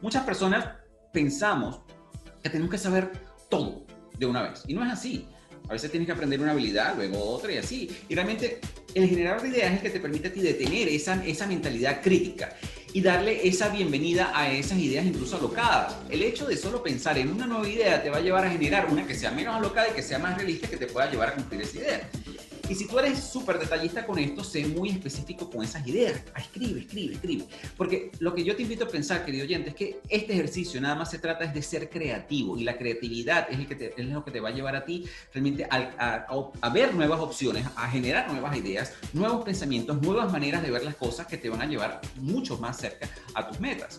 muchas personas pensamos que tenemos que saber todo de una vez. Y no es así. A veces tienes que aprender una habilidad, luego otra y así. Y realmente el generador de ideas es el que te permite a ti detener esa, esa mentalidad crítica y darle esa bienvenida a esas ideas incluso alocadas. El hecho de solo pensar en una nueva idea te va a llevar a generar una que sea menos alocada y que sea más realista que te pueda llevar a cumplir esa idea. Y si tú eres súper detallista con esto, sé muy específico con esas ideas. Ah, escribe, escribe, escribe. Porque lo que yo te invito a pensar, querido oyente, es que este ejercicio nada más se trata es de ser creativo y la creatividad es, el que es lo que te va a llevar a ti realmente a, a ver nuevas opciones, a generar nuevas ideas, nuevos pensamientos, nuevas maneras de ver las cosas que te van a llevar mucho más cerca a tus metas.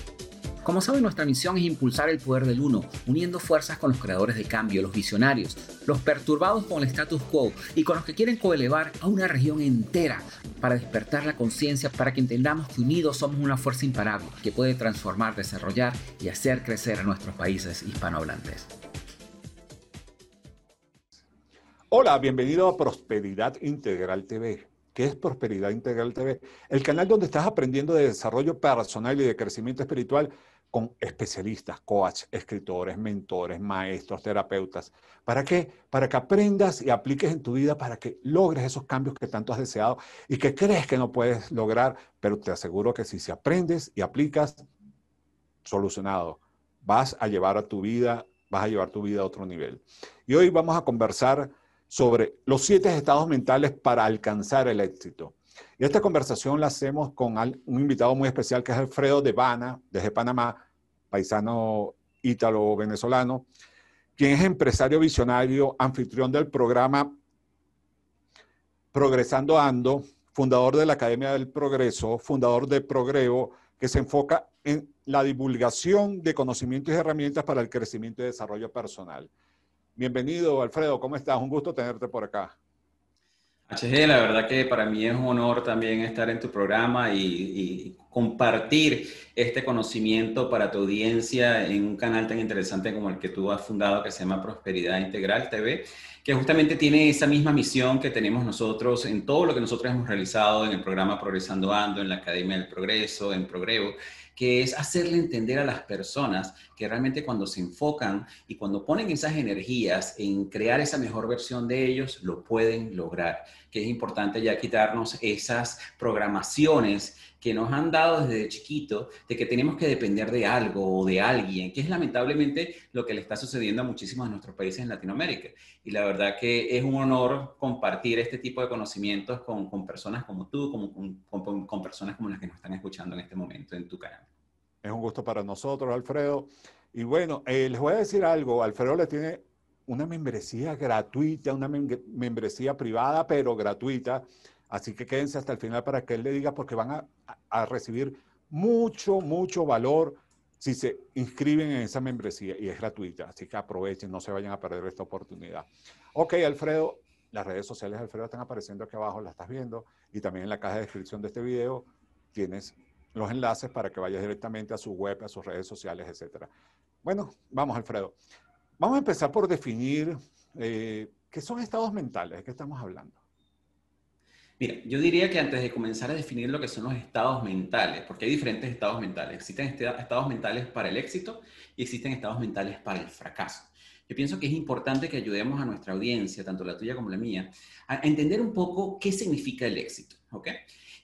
Como saben, nuestra misión es impulsar el poder del uno, uniendo fuerzas con los creadores de cambio, los visionarios, los perturbados con el status quo y con los que quieren coelevar a una región entera para despertar la conciencia, para que entendamos que unidos somos una fuerza imparable que puede transformar, desarrollar y hacer crecer a nuestros países hispanohablantes. Hola, bienvenido a Prosperidad Integral TV. ¿Qué es Prosperidad Integral TV? El canal donde estás aprendiendo de desarrollo personal y de crecimiento espiritual con especialistas, coaches, escritores, mentores, maestros, terapeutas. ¿Para qué? Para que aprendas y apliques en tu vida para que logres esos cambios que tanto has deseado y que crees que no puedes lograr, pero te aseguro que si se aprendes y aplicas, solucionado. Vas a llevar a tu vida, vas a llevar tu vida a otro nivel. Y hoy vamos a conversar sobre los siete estados mentales para alcanzar el éxito. Y esta conversación la hacemos con un invitado muy especial que es Alfredo de Bana, desde Panamá, paisano ítalo-venezolano, quien es empresario visionario, anfitrión del programa Progresando Ando, fundador de la Academia del Progreso, fundador de Progrevo, que se enfoca en la divulgación de conocimientos y herramientas para el crecimiento y desarrollo personal. Bienvenido, Alfredo, ¿cómo estás? Un gusto tenerte por acá. HG, la verdad que para mí es un honor también estar en tu programa y, compartir este conocimiento para tu audiencia en un canal tan interesante como el que tú has fundado que se llama Prosperidad Integral TV, que justamente tiene esa misma misión que tenemos nosotros en todo lo que nosotros hemos realizado en el programa Progresando Ando, en la Academia del Progreso, en Progrevo, que es hacerle entender a las personas que realmente cuando se enfocan y cuando ponen esas energías en crear esa mejor versión de ellos, lo pueden lograr. Que es importante ya quitarnos esas programaciones que nos han dado desde chiquito de que tenemos que depender de algo o de alguien, que es lamentablemente lo que le está sucediendo a muchísimos de nuestros países en Latinoamérica. Y la verdad que es un honor compartir este tipo de conocimientos con, con personas como tú, como, con, con, personas como las que nos están escuchando en este momento en tu canal. Es un gusto para nosotros, Alfredo. Y bueno, eh, les voy a decir algo, Alfredo le tiene una membresía gratuita, una membresía privada, pero gratuita Así que quédense hasta el final para que él le diga, porque van a, recibir mucho, mucho valor si se inscriben en esa membresía y es gratuita. Así que aprovechen, no se vayan a perder esta oportunidad. Ok, Alfredo, las redes sociales de Alfredo están apareciendo aquí abajo, las estás viendo, y también en la caja de descripción de este video tienes los enlaces para que vayas directamente a su web, a sus redes sociales, etc. Bueno, vamos, Alfredo. Vamos a empezar por definir eh, qué son estados mentales, de qué estamos hablando. Mira, yo diría que antes de comenzar a definir lo que son los estados mentales, porque hay diferentes estados mentales, existen este, estados mentales para el éxito y existen estados mentales para el fracaso. Yo pienso que es importante que ayudemos a nuestra audiencia, tanto la tuya como la mía, a entender un poco qué significa el éxito, ¿ok?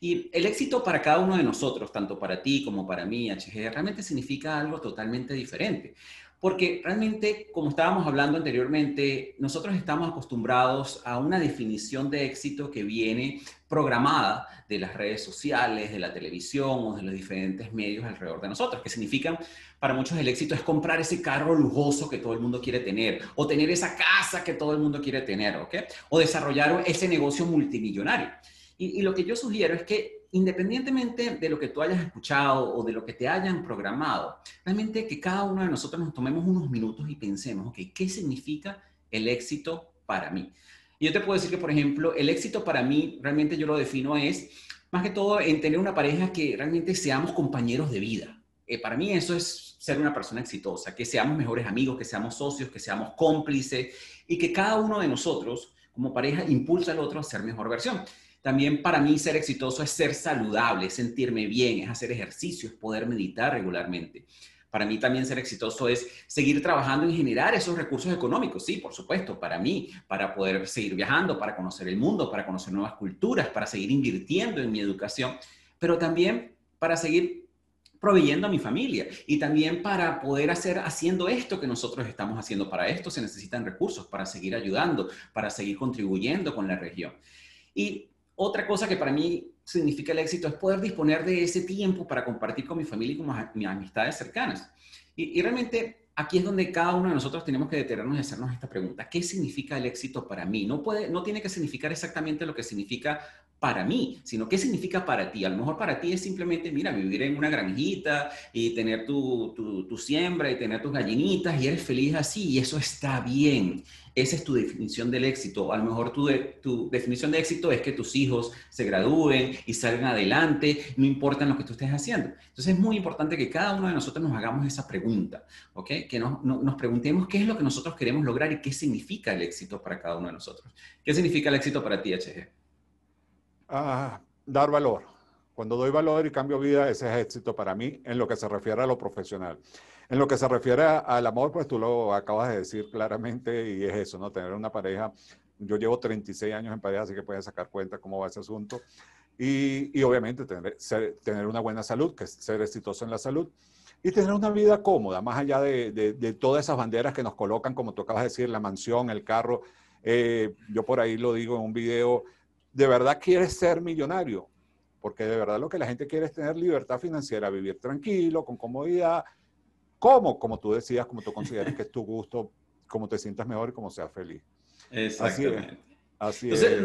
Y el éxito para cada uno de nosotros, tanto para ti como para mí, HG, realmente significa algo totalmente diferente. Porque realmente, como estábamos hablando anteriormente, nosotros estamos acostumbrados a una definición de éxito que viene programada de las redes sociales, de la televisión o de los diferentes medios alrededor de nosotros, que significan, para muchos el éxito es comprar ese carro lujoso que todo el mundo quiere tener, o tener esa casa que todo el mundo quiere tener, ¿ok? O desarrollar ese negocio multimillonario. Y, y lo que yo sugiero es que independientemente de lo que tú hayas escuchado o de lo que te hayan programado, realmente que cada uno de nosotros nos tomemos unos minutos y pensemos, ok, ¿qué significa el éxito para mí? Y yo te puedo decir que, por ejemplo, el éxito para mí, realmente yo lo defino es más que todo en tener una pareja que realmente seamos compañeros de vida. Eh, para mí eso es ser una persona exitosa, que seamos mejores amigos, que seamos socios, que seamos cómplices y que cada uno de nosotros como pareja impulsa al otro a ser mejor versión. También para mí ser exitoso es ser saludable, sentirme bien, es hacer ejercicios, poder meditar regularmente. Para mí también ser exitoso es seguir trabajando en generar esos recursos económicos, sí, por supuesto, para mí, para poder seguir viajando, para conocer el mundo, para conocer nuevas culturas, para seguir invirtiendo en mi educación, pero también para seguir proveyendo a mi familia y también para poder hacer haciendo esto que nosotros estamos haciendo. Para esto se necesitan recursos para seguir ayudando, para seguir contribuyendo con la región. Y otra cosa que para mí significa el éxito es poder disponer de ese tiempo para compartir con mi familia y con mis amistades cercanas. Y, realmente aquí es donde cada uno de nosotros tenemos que detenernos y hacernos esta pregunta. ¿Qué significa el éxito para mí? No, puede, no tiene que significar exactamente lo que significa para mí, sino qué significa para ti. A lo mejor para ti es simplemente, mira, vivir en una granjita y tener tu, tu, siembra y tener tus gallinitas y eres feliz así y eso está bien. Esa es tu definición del éxito. A lo mejor tu, tu definición de éxito es que tus hijos se gradúen y salgan adelante, no importa lo que tú estés haciendo. Entonces es muy importante que cada uno de nosotros nos hagamos esa pregunta, ¿ok? Que nos, nos preguntemos qué es lo que nosotros queremos lograr y qué significa el éxito para cada uno de nosotros. ¿Qué significa el éxito para ti, HG? Ah, dar valor. Cuando doy valor y cambio vida, ese es éxito para mí en lo que se refiere a lo profesional. En lo que se refiere al amor, pues tú lo acabas de decir claramente y es eso, ¿no? Tener una pareja. Yo llevo 36 años en pareja, así que puedes sacar cuenta cómo va ese asunto. Y, obviamente tener, tener una buena salud, que es ser exitoso en la salud. Y tener una vida cómoda, más allá de, todas esas banderas que nos colocan, como tú acabas de decir, la mansión, el carro. Eh, yo por ahí lo digo en un video, de verdad quieres ser millonario, porque de verdad lo que la gente quiere es tener libertad financiera, vivir tranquilo, con comodidad. ¿Cómo? Como tú decías, como tú consideras que es tu gusto, como te sientas mejor y como seas feliz. Exactamente. Así es. Así es.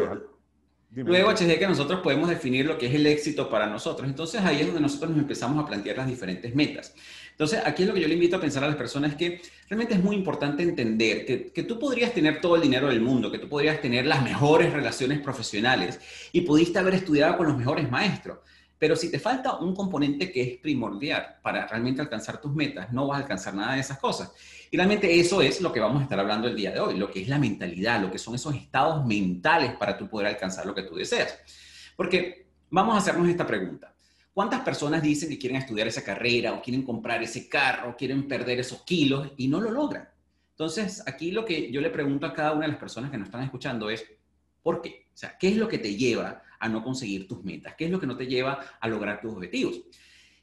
Luego, HD, que nosotros podemos definir lo que es el éxito para nosotros. Entonces, ahí es donde nosotros nos empezamos a plantear las diferentes metas. Entonces, aquí es lo que yo le invito a pensar a las personas, que realmente es muy importante entender que, que tú podrías tener todo el dinero del mundo, que tú podrías tener las mejores relaciones profesionales y pudiste haber estudiado con los mejores maestros. Pero si te falta un componente que es primordial para realmente alcanzar tus metas, no vas a alcanzar nada de esas cosas. Y realmente eso es lo que vamos a estar hablando el día de hoy, lo que es la mentalidad, lo que son esos estados mentales para tú poder alcanzar lo que tú deseas. Porque vamos a hacernos esta pregunta. ¿Cuántas personas dicen que quieren estudiar esa carrera o quieren comprar ese carro, quieren perder esos kilos y no lo logran? Entonces, aquí lo que yo le pregunto a cada una de las personas que nos están escuchando es, ¿por qué? O sea, ¿qué es lo que te lleva a no conseguir tus metas? ¿Qué es lo que no te lleva a lograr tus objetivos?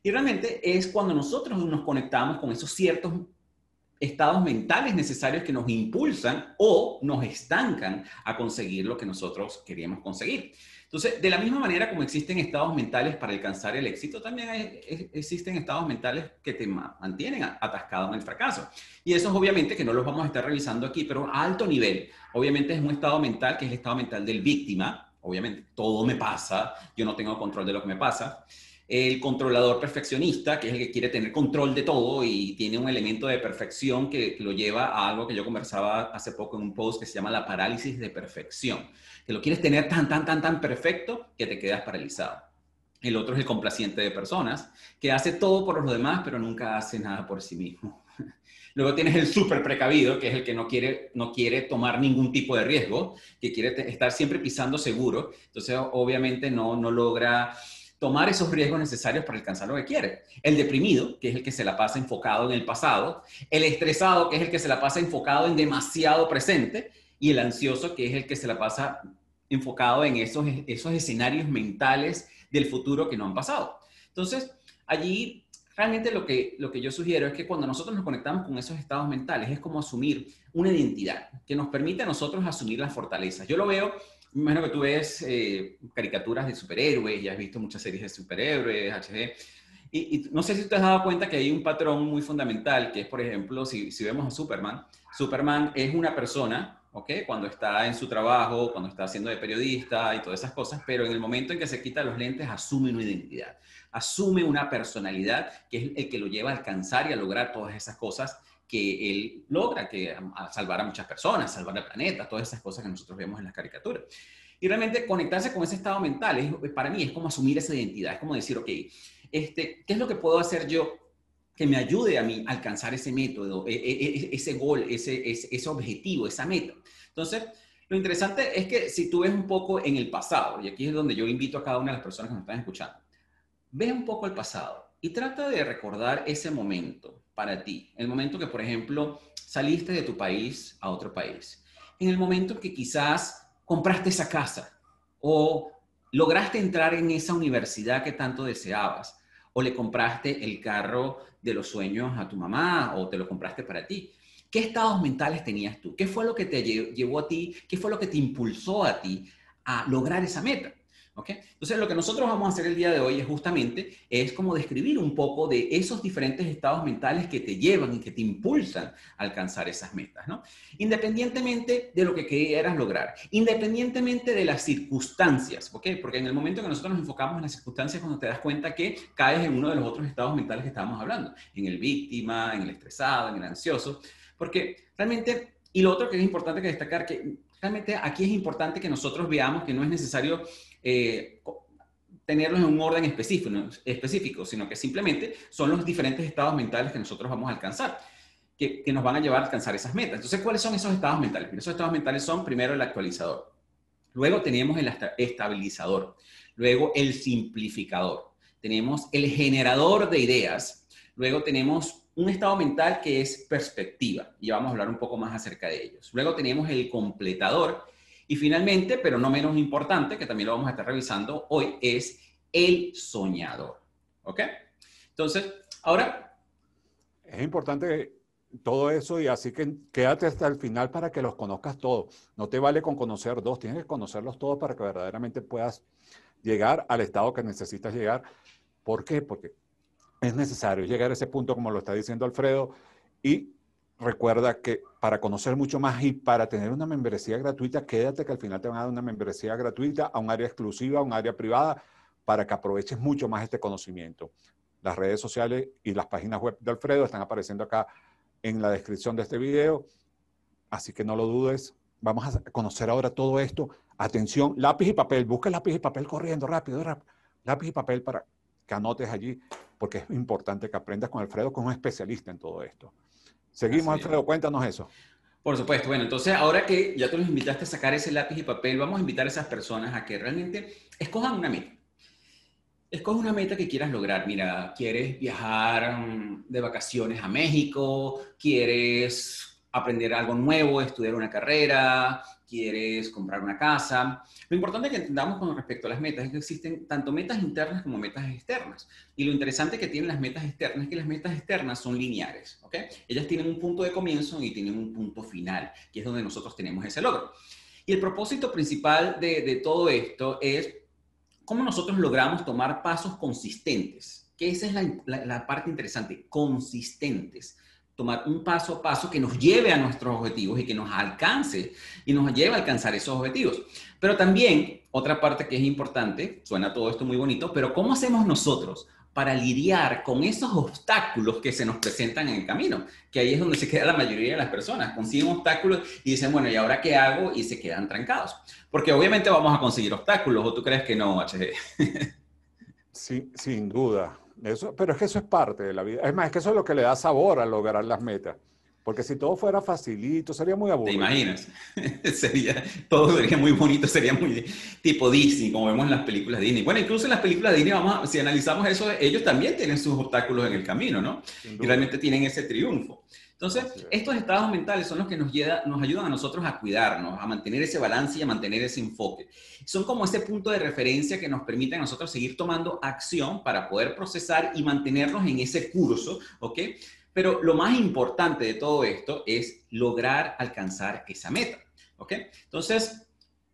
Y realmente es cuando nosotros nos conectamos con esos ciertos estados mentales necesarios que nos impulsan o nos estancan a conseguir lo que nosotros queríamos conseguir. Entonces, de la misma manera como existen estados mentales para alcanzar el éxito, también existen estados mentales que te mantienen atascado en el fracaso. Y eso es obviamente que no los vamos a estar revisando aquí, pero a alto nivel. Obviamente es un estado mental que es el estado mental del víctima. Obviamente todo me pasa, yo no tengo control de lo que me pasa el controlador perfeccionista, que es el que quiere tener control de todo y tiene un elemento de perfección que, lo lleva a algo que yo conversaba hace poco en un post que se llama la parálisis de perfección, que lo quieres tener tan, tan, tan, tan perfecto que te quedas paralizado. El otro es el complaciente de personas, que hace todo por los demás, pero nunca hace nada por sí mismo. Luego tienes el súper precavido, que es el que no quiere, no quiere tomar ningún tipo de riesgo, que quiere estar siempre pisando seguro. Entonces, obviamente, no, no logra tomar esos riesgos necesarios para alcanzar lo que quiere. El deprimido, que es el que se la pasa enfocado en el pasado, el estresado, que es el que se la pasa enfocado en demasiado presente, y el ansioso, que es el que se la pasa enfocado en esos, esos escenarios mentales del futuro que no han pasado. Entonces, allí realmente lo que, lo que yo sugiero es que cuando nosotros nos conectamos con esos estados mentales es como asumir una identidad que nos permite a nosotros asumir las fortalezas. Yo lo veo me imagino que tú ves eh, caricaturas de superhéroes y has visto muchas series de superhéroes, HG. Y, no sé si te has dado cuenta que hay un patrón muy fundamental, que es, por ejemplo, si, si vemos a Superman, Superman es una persona, ¿ok? Cuando está en su trabajo, cuando está haciendo de periodista y todas esas cosas, pero en el momento en que se quita los lentes, asume una identidad, asume una personalidad que es el que lo lleva a alcanzar y a lograr todas esas cosas que él logra, que a salvar a muchas personas, salvar el planeta, todas esas cosas que nosotros vemos en las caricaturas. Y realmente conectarse con ese estado mental, es, para mí es como asumir esa identidad, es como decir, ok, este, ¿qué es lo que puedo hacer yo que me ayude a mí a alcanzar ese método, e, e, e, ese gol, ese, ese, ese objetivo, esa meta? Entonces, lo interesante es que si tú ves un poco en el pasado, y aquí es donde yo invito a cada una de las personas que nos están escuchando, ve un poco el pasado y trata de recordar ese momento para ti, el momento que, por ejemplo, saliste de tu país a otro país, en el momento que quizás compraste esa casa o lograste entrar en esa universidad que tanto deseabas o le compraste el carro de los sueños a tu mamá o te lo compraste para ti. ¿Qué estados mentales tenías tú? ¿Qué fue lo que te llevó a ti? ¿Qué fue lo que te impulsó a ti a lograr esa meta? Entonces, lo que nosotros vamos a hacer el día de hoy es justamente, es como describir un poco de esos diferentes estados mentales que te llevan y que te impulsan a alcanzar esas metas, ¿no? Independientemente de lo que quieras lograr, independientemente de las circunstancias, ¿ok? Porque en el momento que nosotros nos enfocamos en las circunstancias, cuando te das cuenta que caes en uno de los otros estados mentales que estábamos hablando, en el víctima, en el estresado, en el ansioso, porque realmente, y lo otro que es importante que destacar, que realmente aquí es importante que nosotros veamos que no es necesario eh, tenerlos en un orden específico, específico, sino que simplemente son los diferentes estados mentales que nosotros vamos a alcanzar, que, que nos van a llevar a alcanzar esas metas. Entonces, ¿cuáles son esos estados mentales? esos estados mentales son primero el actualizador, luego tenemos el estabilizador, luego el simplificador, tenemos el generador de ideas, luego tenemos un estado mental que es perspectiva, y vamos a hablar un poco más acerca de ellos. Luego tenemos el completador, y finalmente, pero no menos importante, que también lo vamos a estar revisando hoy, es el soñador. ¿Ok? Entonces, ahora... Es importante todo eso y así que quédate hasta el final para que los conozcas todos. No te vale con conocer dos, tienes que conocerlos todos para que verdaderamente puedas llegar al estado que necesitas llegar. ¿Por qué? Porque es necesario llegar a ese punto, como lo está diciendo Alfredo, y recuerda que para conocer mucho más y para tener una membresía gratuita, quédate que al final te van a dar una membresía gratuita a un área exclusiva, a un área privada, para que aproveches mucho más este conocimiento. Las redes sociales y las páginas web de Alfredo están apareciendo acá en la descripción de este video, así que no lo dudes. Vamos a conocer ahora todo esto. Atención, lápiz y papel, busca lápiz y papel corriendo, rápido. Lápiz y papel para que anotes allí, porque es importante que aprendas con Alfredo, que es un especialista en todo esto. Seguimos, Alfredo, cuéntanos eso. Por supuesto. Bueno, entonces ahora que ya tú los invitaste a sacar ese lápiz y papel, vamos a invitar a esas personas a que realmente escojan una meta. Escoge una meta que quieras lograr. Mira, quieres viajar mm, de vacaciones a México, quieres aprender algo nuevo, estudiar una carrera, quieres comprar una casa. Lo importante que entendamos con respecto a las metas es que existen tanto metas internas como metas externas. Y lo interesante que tienen las metas externas es que las metas externas son lineares, ¿ok? Ellas tienen un punto de comienzo y tienen un punto final, que es donde nosotros tenemos ese logro. Y el propósito principal de, de todo esto es cómo nosotros logramos tomar pasos consistentes, que esa es la, la parte interesante, consistentes tomar un paso a paso que nos lleve a nuestros objetivos y que nos alcance y nos lleve a alcanzar esos objetivos. Pero también, otra parte que es importante, suena todo esto muy bonito, pero ¿cómo hacemos nosotros para lidiar con esos obstáculos que se nos presentan en el camino? Que ahí es donde se queda la mayoría de las personas, consiguen obstáculos y dicen, bueno, ¿y ahora qué hago? Y se quedan trancados. Porque obviamente vamos a conseguir obstáculos, ¿o tú crees que no, HG? Sí, sin duda. Eso, pero es que eso es parte de la vida. Es más, es que eso es lo que le da sabor a lograr las metas. Porque si todo fuera facilito, sería muy aburrido. ¿Te imaginas? sería, todo sería muy bonito, sería muy tipo Disney, como vemos en las películas de Disney. Bueno, incluso en las películas de Disney, vamos si analizamos eso, ellos también tienen sus obstáculos en el camino, ¿no? Y realmente tienen ese triunfo. Entonces, estos estados mentales son los que nos, nos ayudan a nosotros a cuidarnos, a mantener ese balance y a mantener ese enfoque. Son como ese punto de referencia que nos permite a nosotros seguir tomando acción para poder procesar y mantenernos en ese curso, ¿ok? Pero lo más importante de todo esto es lograr alcanzar esa meta, ¿ok? Entonces,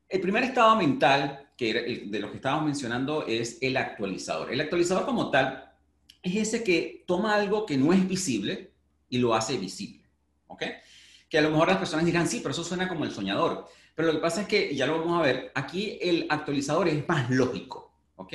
el primer estado mental que de lo que estábamos mencionando es el actualizador. El actualizador como tal es ese que toma algo que no es visible, y lo hace visible. ¿Ok? Que a lo mejor las personas dirán, sí, pero eso suena como el soñador. Pero lo que pasa es que, ya lo vamos a ver, aquí el actualizador es más lógico. ¿Ok?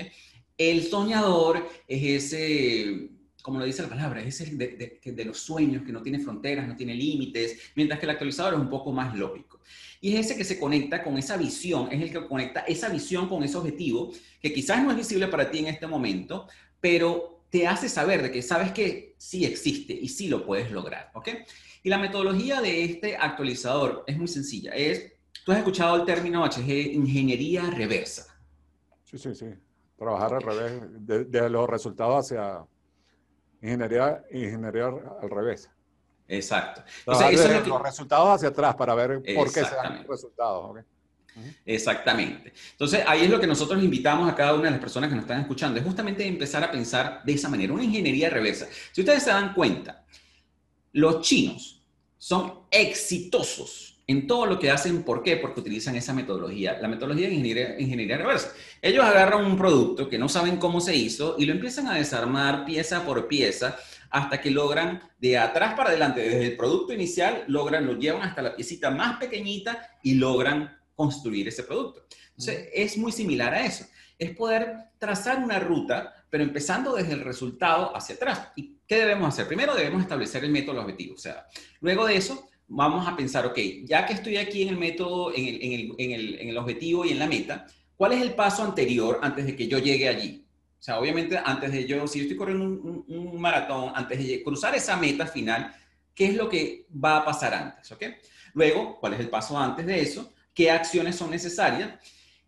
El soñador es ese como lo dice la palabra, es el de, de, los sueños, que no tiene fronteras, no tiene límites, mientras que el actualizador es un poco más lógico. Y es ese que se conecta con esa visión, es el que conecta esa visión con ese objetivo, que quizás no es visible para ti en este momento, pero te hace saber de que sabes que sí existe y sí lo puedes lograr, ¿ok? Y la metodología de este actualizador es muy sencilla. Es, tú has escuchado el término HG, ingeniería reversa. Sí, sí, sí. Trabajar al revés, de los resultados hacia Ingeniería, ingeniería al revés. Exacto. Entonces, los resultados hacia atrás para ver por qué se dan los resultados. Exactamente. Entonces, ahí es lo que nosotros invitamos a cada una de las personas que nos están escuchando, es justamente empezar a pensar de esa manera, una ingeniería reversa. Si ustedes se dan cuenta, los chinos son exitosos en todo lo que hacen. ¿Por qué? Porque utilizan esa metodología, la metodología de ingeniería, reversa. Ellos agarran un producto que no saben cómo se hizo y lo empiezan a desarmar pieza por pieza hasta que logran de atrás para adelante, desde el producto inicial, logran, lo llevan hasta la piecita más pequeñita y logran construir ese producto. Entonces, es muy similar a eso. Es poder trazar una ruta, pero empezando desde el resultado hacia atrás. ¿Y qué debemos hacer? Primero debemos establecer el método objetivo. O sea, luego de eso, vamos a pensar, ok, ya que estoy aquí en el método, en el, en, el, en, el, en el, objetivo y en la meta, ¿cuál es el paso anterior antes de que yo llegue allí? O sea, obviamente, antes de yo, si yo estoy corriendo un, un, maratón, antes de cruzar esa meta final, ¿qué es lo que va a pasar antes? ¿Ok? Luego, ¿cuál es el paso antes de eso? ¿Qué acciones son necesarias?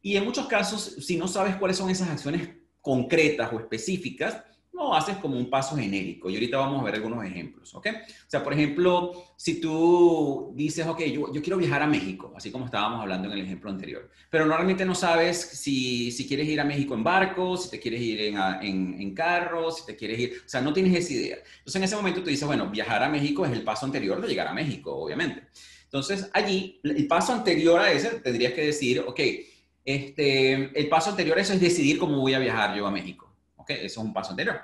Y en muchos casos, si no sabes cuáles son esas acciones concretas o específicas, no haces como un paso genérico. Y ahorita vamos a ver algunos ejemplos, ¿ok? O sea, por ejemplo, si tú dices, ok, yo, yo quiero viajar a México, así como estábamos hablando en el ejemplo anterior, pero normalmente no sabes si, si quieres ir a México en barco, si te quieres ir en, en, en, carro, si te quieres ir, o sea, no tienes esa idea. Entonces, en ese momento tú dices, bueno, viajar a México es el paso anterior de llegar a México, obviamente. Entonces, allí, el paso anterior a ese, tendrías que decir, ok, este, el paso anterior a eso es decidir cómo voy a viajar yo a México. ¿ok? Eso es un paso anterior.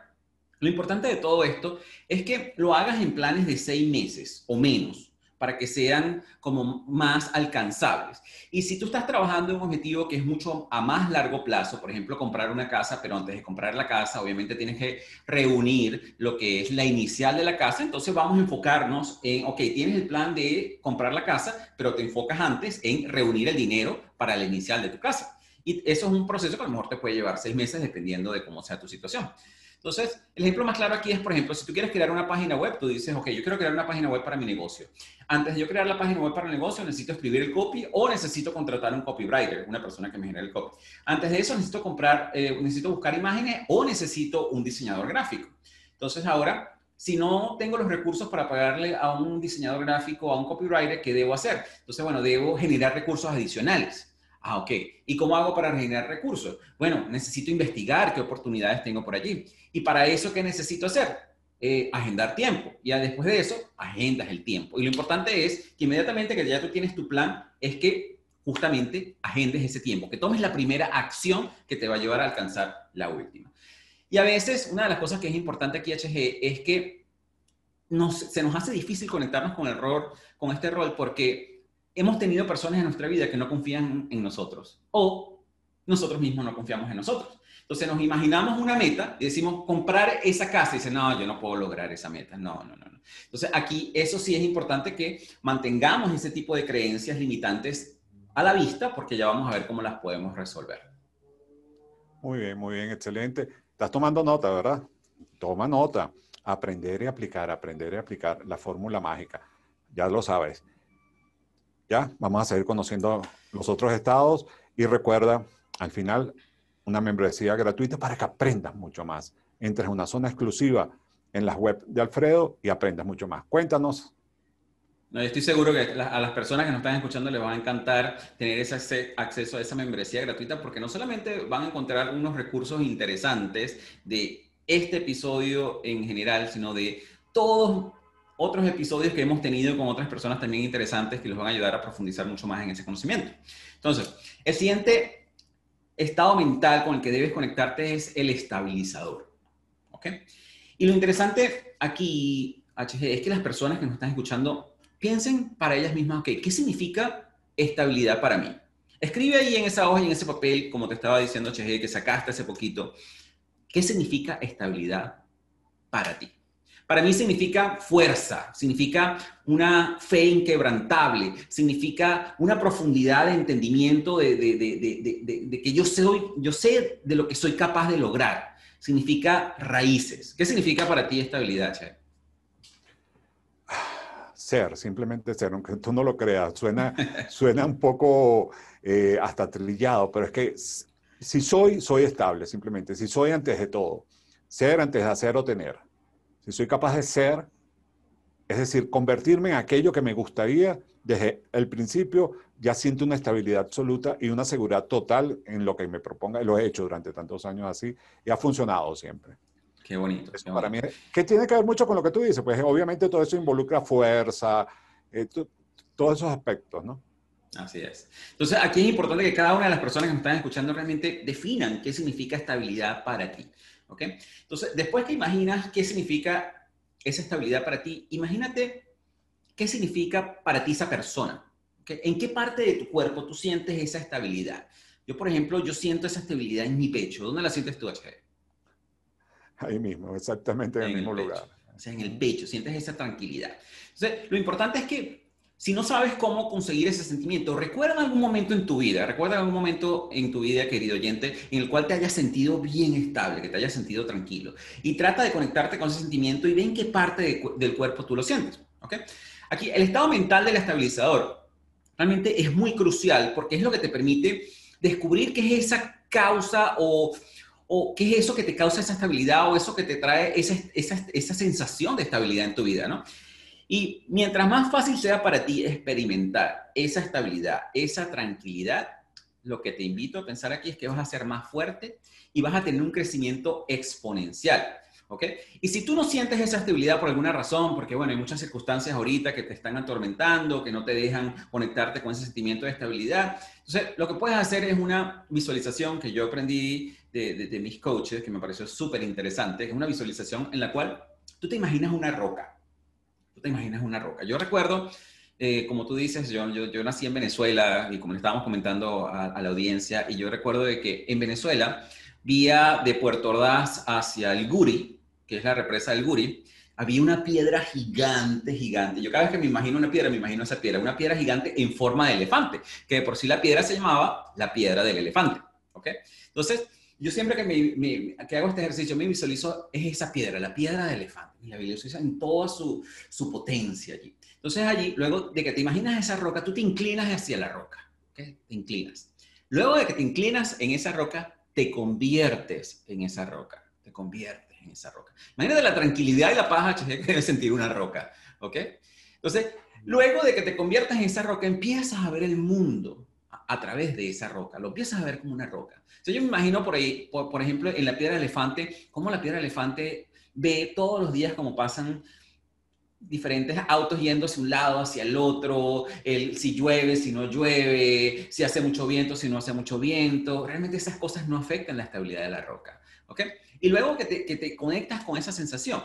Lo importante de todo esto es que lo hagas en planes de seis meses o menos para que sean como más alcanzables. Y si tú estás trabajando en un objetivo que es mucho a más largo plazo, por ejemplo, comprar una casa, pero antes de comprar la casa, obviamente tienes que reunir lo que es la inicial de la casa, entonces vamos a enfocarnos en, ok, tienes el plan de comprar la casa, pero te enfocas antes en reunir el dinero para la inicial de tu casa. Y eso es un proceso que a lo mejor te puede llevar seis meses dependiendo de cómo sea tu situación. Entonces, el ejemplo más claro aquí es, por ejemplo, si tú quieres crear una página web, tú dices, ok, yo quiero crear una página web para mi negocio. Antes de yo crear la página web para el negocio, necesito escribir el copy o necesito contratar un copywriter, una persona que me genere el copy. Antes de eso, necesito comprar, eh, necesito buscar imágenes o necesito un diseñador gráfico. Entonces, ahora, si no tengo los recursos para pagarle a un diseñador gráfico, a un copywriter, ¿qué debo hacer? Entonces, bueno, debo generar recursos adicionales. Ah, ok. ¿Y cómo hago para generar recursos? Bueno, necesito investigar qué oportunidades tengo por allí. Y para eso, ¿qué necesito hacer? Eh, agendar tiempo. Y después de eso, agendas el tiempo. Y lo importante es que inmediatamente que ya tú tienes tu plan, es que justamente agendes ese tiempo, que tomes la primera acción que te va a llevar a alcanzar la última. Y a veces, una de las cosas que es importante aquí, HG, es que se nos hace difícil conectarnos con el rol, con este rol, porque hemos tenido personas en nuestra vida que no confían en nosotros o nosotros mismos no confiamos en nosotros. Entonces nos imaginamos una meta y decimos comprar esa casa y dicen, no, yo no puedo lograr esa meta. No, no, no, no. Entonces aquí eso sí es importante que mantengamos ese tipo de creencias limitantes a la vista porque ya vamos a ver cómo las podemos resolver. Muy bien, muy bien, excelente. Estás tomando nota, ¿verdad? Toma nota. Aprender y aplicar, aprender y aplicar la fórmula mágica. Ya lo sabes. Ya, vamos a seguir conociendo los otros estados y recuerda, al final, una membresía gratuita para que aprendas mucho más. Entres en una zona exclusiva en la web de Alfredo y aprendas mucho más. Cuéntanos. No, estoy seguro que a las personas que nos están escuchando les va a encantar tener ese acceso a esa membresía gratuita porque no solamente van a encontrar unos recursos interesantes de este episodio en general, sino de todos otros episodios que hemos tenido con otras personas también interesantes que les van a ayudar a profundizar mucho más en ese conocimiento. Entonces, el siguiente estado mental con el que debes conectarte es el estabilizador. ¿Ok? Y lo interesante aquí, HG, es que las personas que nos están escuchando piensen para ellas mismas, ok, ¿qué significa estabilidad para mí? Escribe ahí en esa hoja y en ese papel, como te estaba diciendo HG, que sacaste hace poquito, ¿qué significa estabilidad para ti. Para mí significa fuerza, significa una fe inquebrantable, significa una profundidad de entendimiento de, que yo, soy, yo sé de lo que soy capaz de lograr. Significa raíces. ¿Qué significa para ti estabilidad, Che? Ser, simplemente ser, aunque tú no lo creas. Suena, suena un poco eh, hasta trillado, pero es que si soy, soy estable, simplemente. Si soy antes de todo. Ser antes de hacer o tener si soy capaz de ser, es decir, convertirme en aquello que me gustaría desde el principio, ya siento una estabilidad absoluta y una seguridad total en lo que me proponga. Y lo he hecho durante tantos años así y ha funcionado siempre. Qué bonito. para mí, que tiene que ver mucho con lo que tú dices, pues obviamente todo eso involucra fuerza, eh, todos esos aspectos, ¿no? Así es. Entonces, aquí es importante que cada una de las personas que me están escuchando realmente definan qué significa estabilidad para ti. ¿Ok? Entonces, después que imaginas qué significa esa estabilidad para ti, imagínate qué significa para ti esa persona. ¿En qué parte de tu cuerpo tú sientes esa estabilidad? Yo, por ejemplo, yo siento esa estabilidad en mi pecho. ¿Dónde la sientes tú, H? Ahí mismo, exactamente en, el mismo lugar. O sea, en el pecho, sientes esa tranquilidad. Entonces, lo importante es que si no sabes cómo conseguir ese sentimiento, recuerda algún momento en tu vida, recuerda algún momento en tu vida, querido oyente, en el cual te hayas sentido bien estable, que te hayas sentido tranquilo. Y trata de conectarte con ese sentimiento y ve en qué parte del cuerpo tú lo sientes. ¿okay? Aquí, el estado mental del estabilizador realmente es muy crucial porque es lo que te permite descubrir qué es esa causa o, o qué es eso que te causa esa estabilidad o eso que te trae esa, sensación de estabilidad en tu vida, ¿no? Y mientras más fácil sea para ti experimentar esa estabilidad, esa tranquilidad, lo que te invito a pensar aquí es que vas a ser más fuerte y vas a tener un crecimiento exponencial. ¿Ok? Y si tú no sientes esa estabilidad por alguna razón, porque bueno, hay muchas circunstancias ahorita que te están atormentando, que no te dejan conectarte con ese sentimiento de estabilidad, entonces lo que puedes hacer es una visualización que yo aprendí de, mis coaches, que me pareció súper interesante, es una visualización en la cual tú te imaginas una roca, te imaginas una roca. Yo recuerdo, eh, como tú dices, yo, yo, nací en Venezuela y como le estábamos comentando a, la audiencia, y yo recuerdo de que en Venezuela, vía de Puerto Ordaz hacia el Guri, que es la represa del Guri, había una piedra gigante, gigante. Yo cada vez que me imagino una piedra, me imagino esa piedra, una piedra gigante en forma de elefante, que por sí la piedra se llamaba la piedra del elefante. ¿Ok? Entonces, yo siempre que, me, que hago este ejercicio me visualizo es esa piedra, la piedra de elefante. La visualizo en toda su, su, potencia allí. Entonces allí, luego de que te imaginas esa roca, tú te inclinas hacia la roca. ¿okay? Te inclinas. Luego de que te inclinas en esa roca, te conviertes en esa roca. Te conviertes en esa roca. Imagínate la tranquilidad y la paz que debe sentir una roca. ¿Ok? Entonces, luego de que te conviertas en esa roca, empiezas a ver el mundo a través de esa roca, lo empiezas a ver como una roca. yo me imagino por ahí, por, ejemplo, en la piedra elefante, cómo la piedra elefante ve todos los días cómo pasan diferentes autos yendo hacia un lado, hacia el otro, el, si llueve, si no llueve, si hace mucho viento, si no hace mucho viento. Realmente esas cosas no afectan la estabilidad de la roca. ¿Ok? Y luego que te, que te conectas con esa sensación,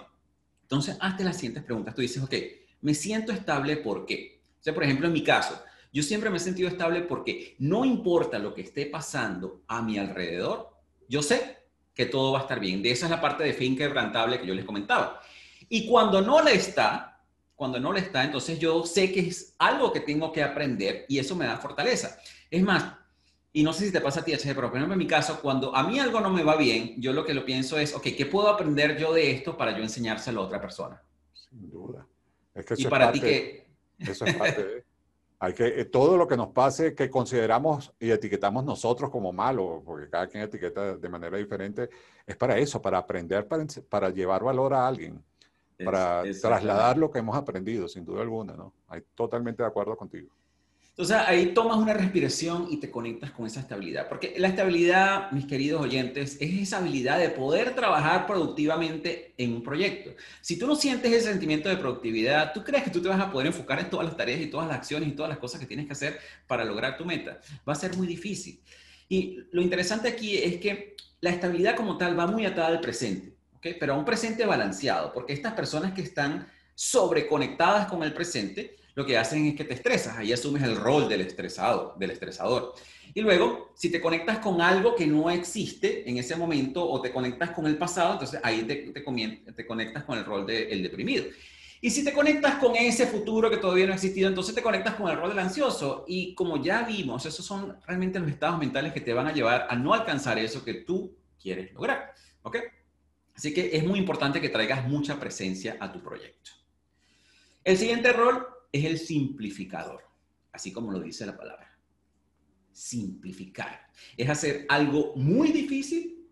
entonces hazte las siguientes preguntas. Tú dices, ok, me siento estable, ¿por qué? O sea, por ejemplo, en mi caso, yo siempre me he sentido estable porque no importa lo que esté pasando a mi alrededor, yo sé que todo va a estar bien. De esa es la parte de fe inquebrantable que yo les comentaba. Y cuando no le está, cuando no le está, entonces yo sé que es algo que tengo que aprender y eso me da fortaleza. Es más, y no sé si te pasa a ti, pero por ejemplo en mi caso, cuando a mí algo no me va bien, yo lo que lo pienso es, ok, ¿qué puedo aprender yo de esto para yo enseñárselo a otra persona? Sin duda. Es que y para ti que... Eso es parte de... Hay que, eh, todo lo que nos pase que consideramos y etiquetamos nosotros como malo, porque cada quien etiqueta de manera diferente, es para eso, para aprender, para, para llevar valor a alguien, para trasladar lo que hemos aprendido, sin duda alguna, ¿no? Hay totalmente de acuerdo contigo. Entonces ahí tomas una respiración y te conectas con esa estabilidad. Porque la estabilidad, mis queridos oyentes, es esa habilidad de poder trabajar productivamente en un proyecto. Si tú no sientes ese sentimiento de productividad, ¿tú crees que tú te vas a poder enfocar en todas las tareas y todas las acciones y todas las cosas que tienes que hacer para lograr tu meta? Va a ser muy difícil. Y lo interesante aquí es que la estabilidad como tal va muy atada al presente, ¿ok? Pero a un presente balanceado, porque estas personas que están sobreconectadas con el presente, lo que hacen es que te estresas, ahí asumes el rol del estresado, del estresador. Y luego, si te conectas con algo que no existe en ese momento o te conectas con el pasado, entonces ahí te, te, conectas con el rol del deprimido. Y si te conectas con ese futuro que todavía no ha existido, entonces te conectas con el rol del ansioso. Y como ya vimos, esos son realmente los estados mentales que te van a llevar a no alcanzar eso que tú quieres lograr. ¿Ok? Así que es muy importante que traigas mucha presencia a tu proyecto. El siguiente rol es el simplificador, así como lo dice la palabra. Simplificar. Es hacer algo muy difícil,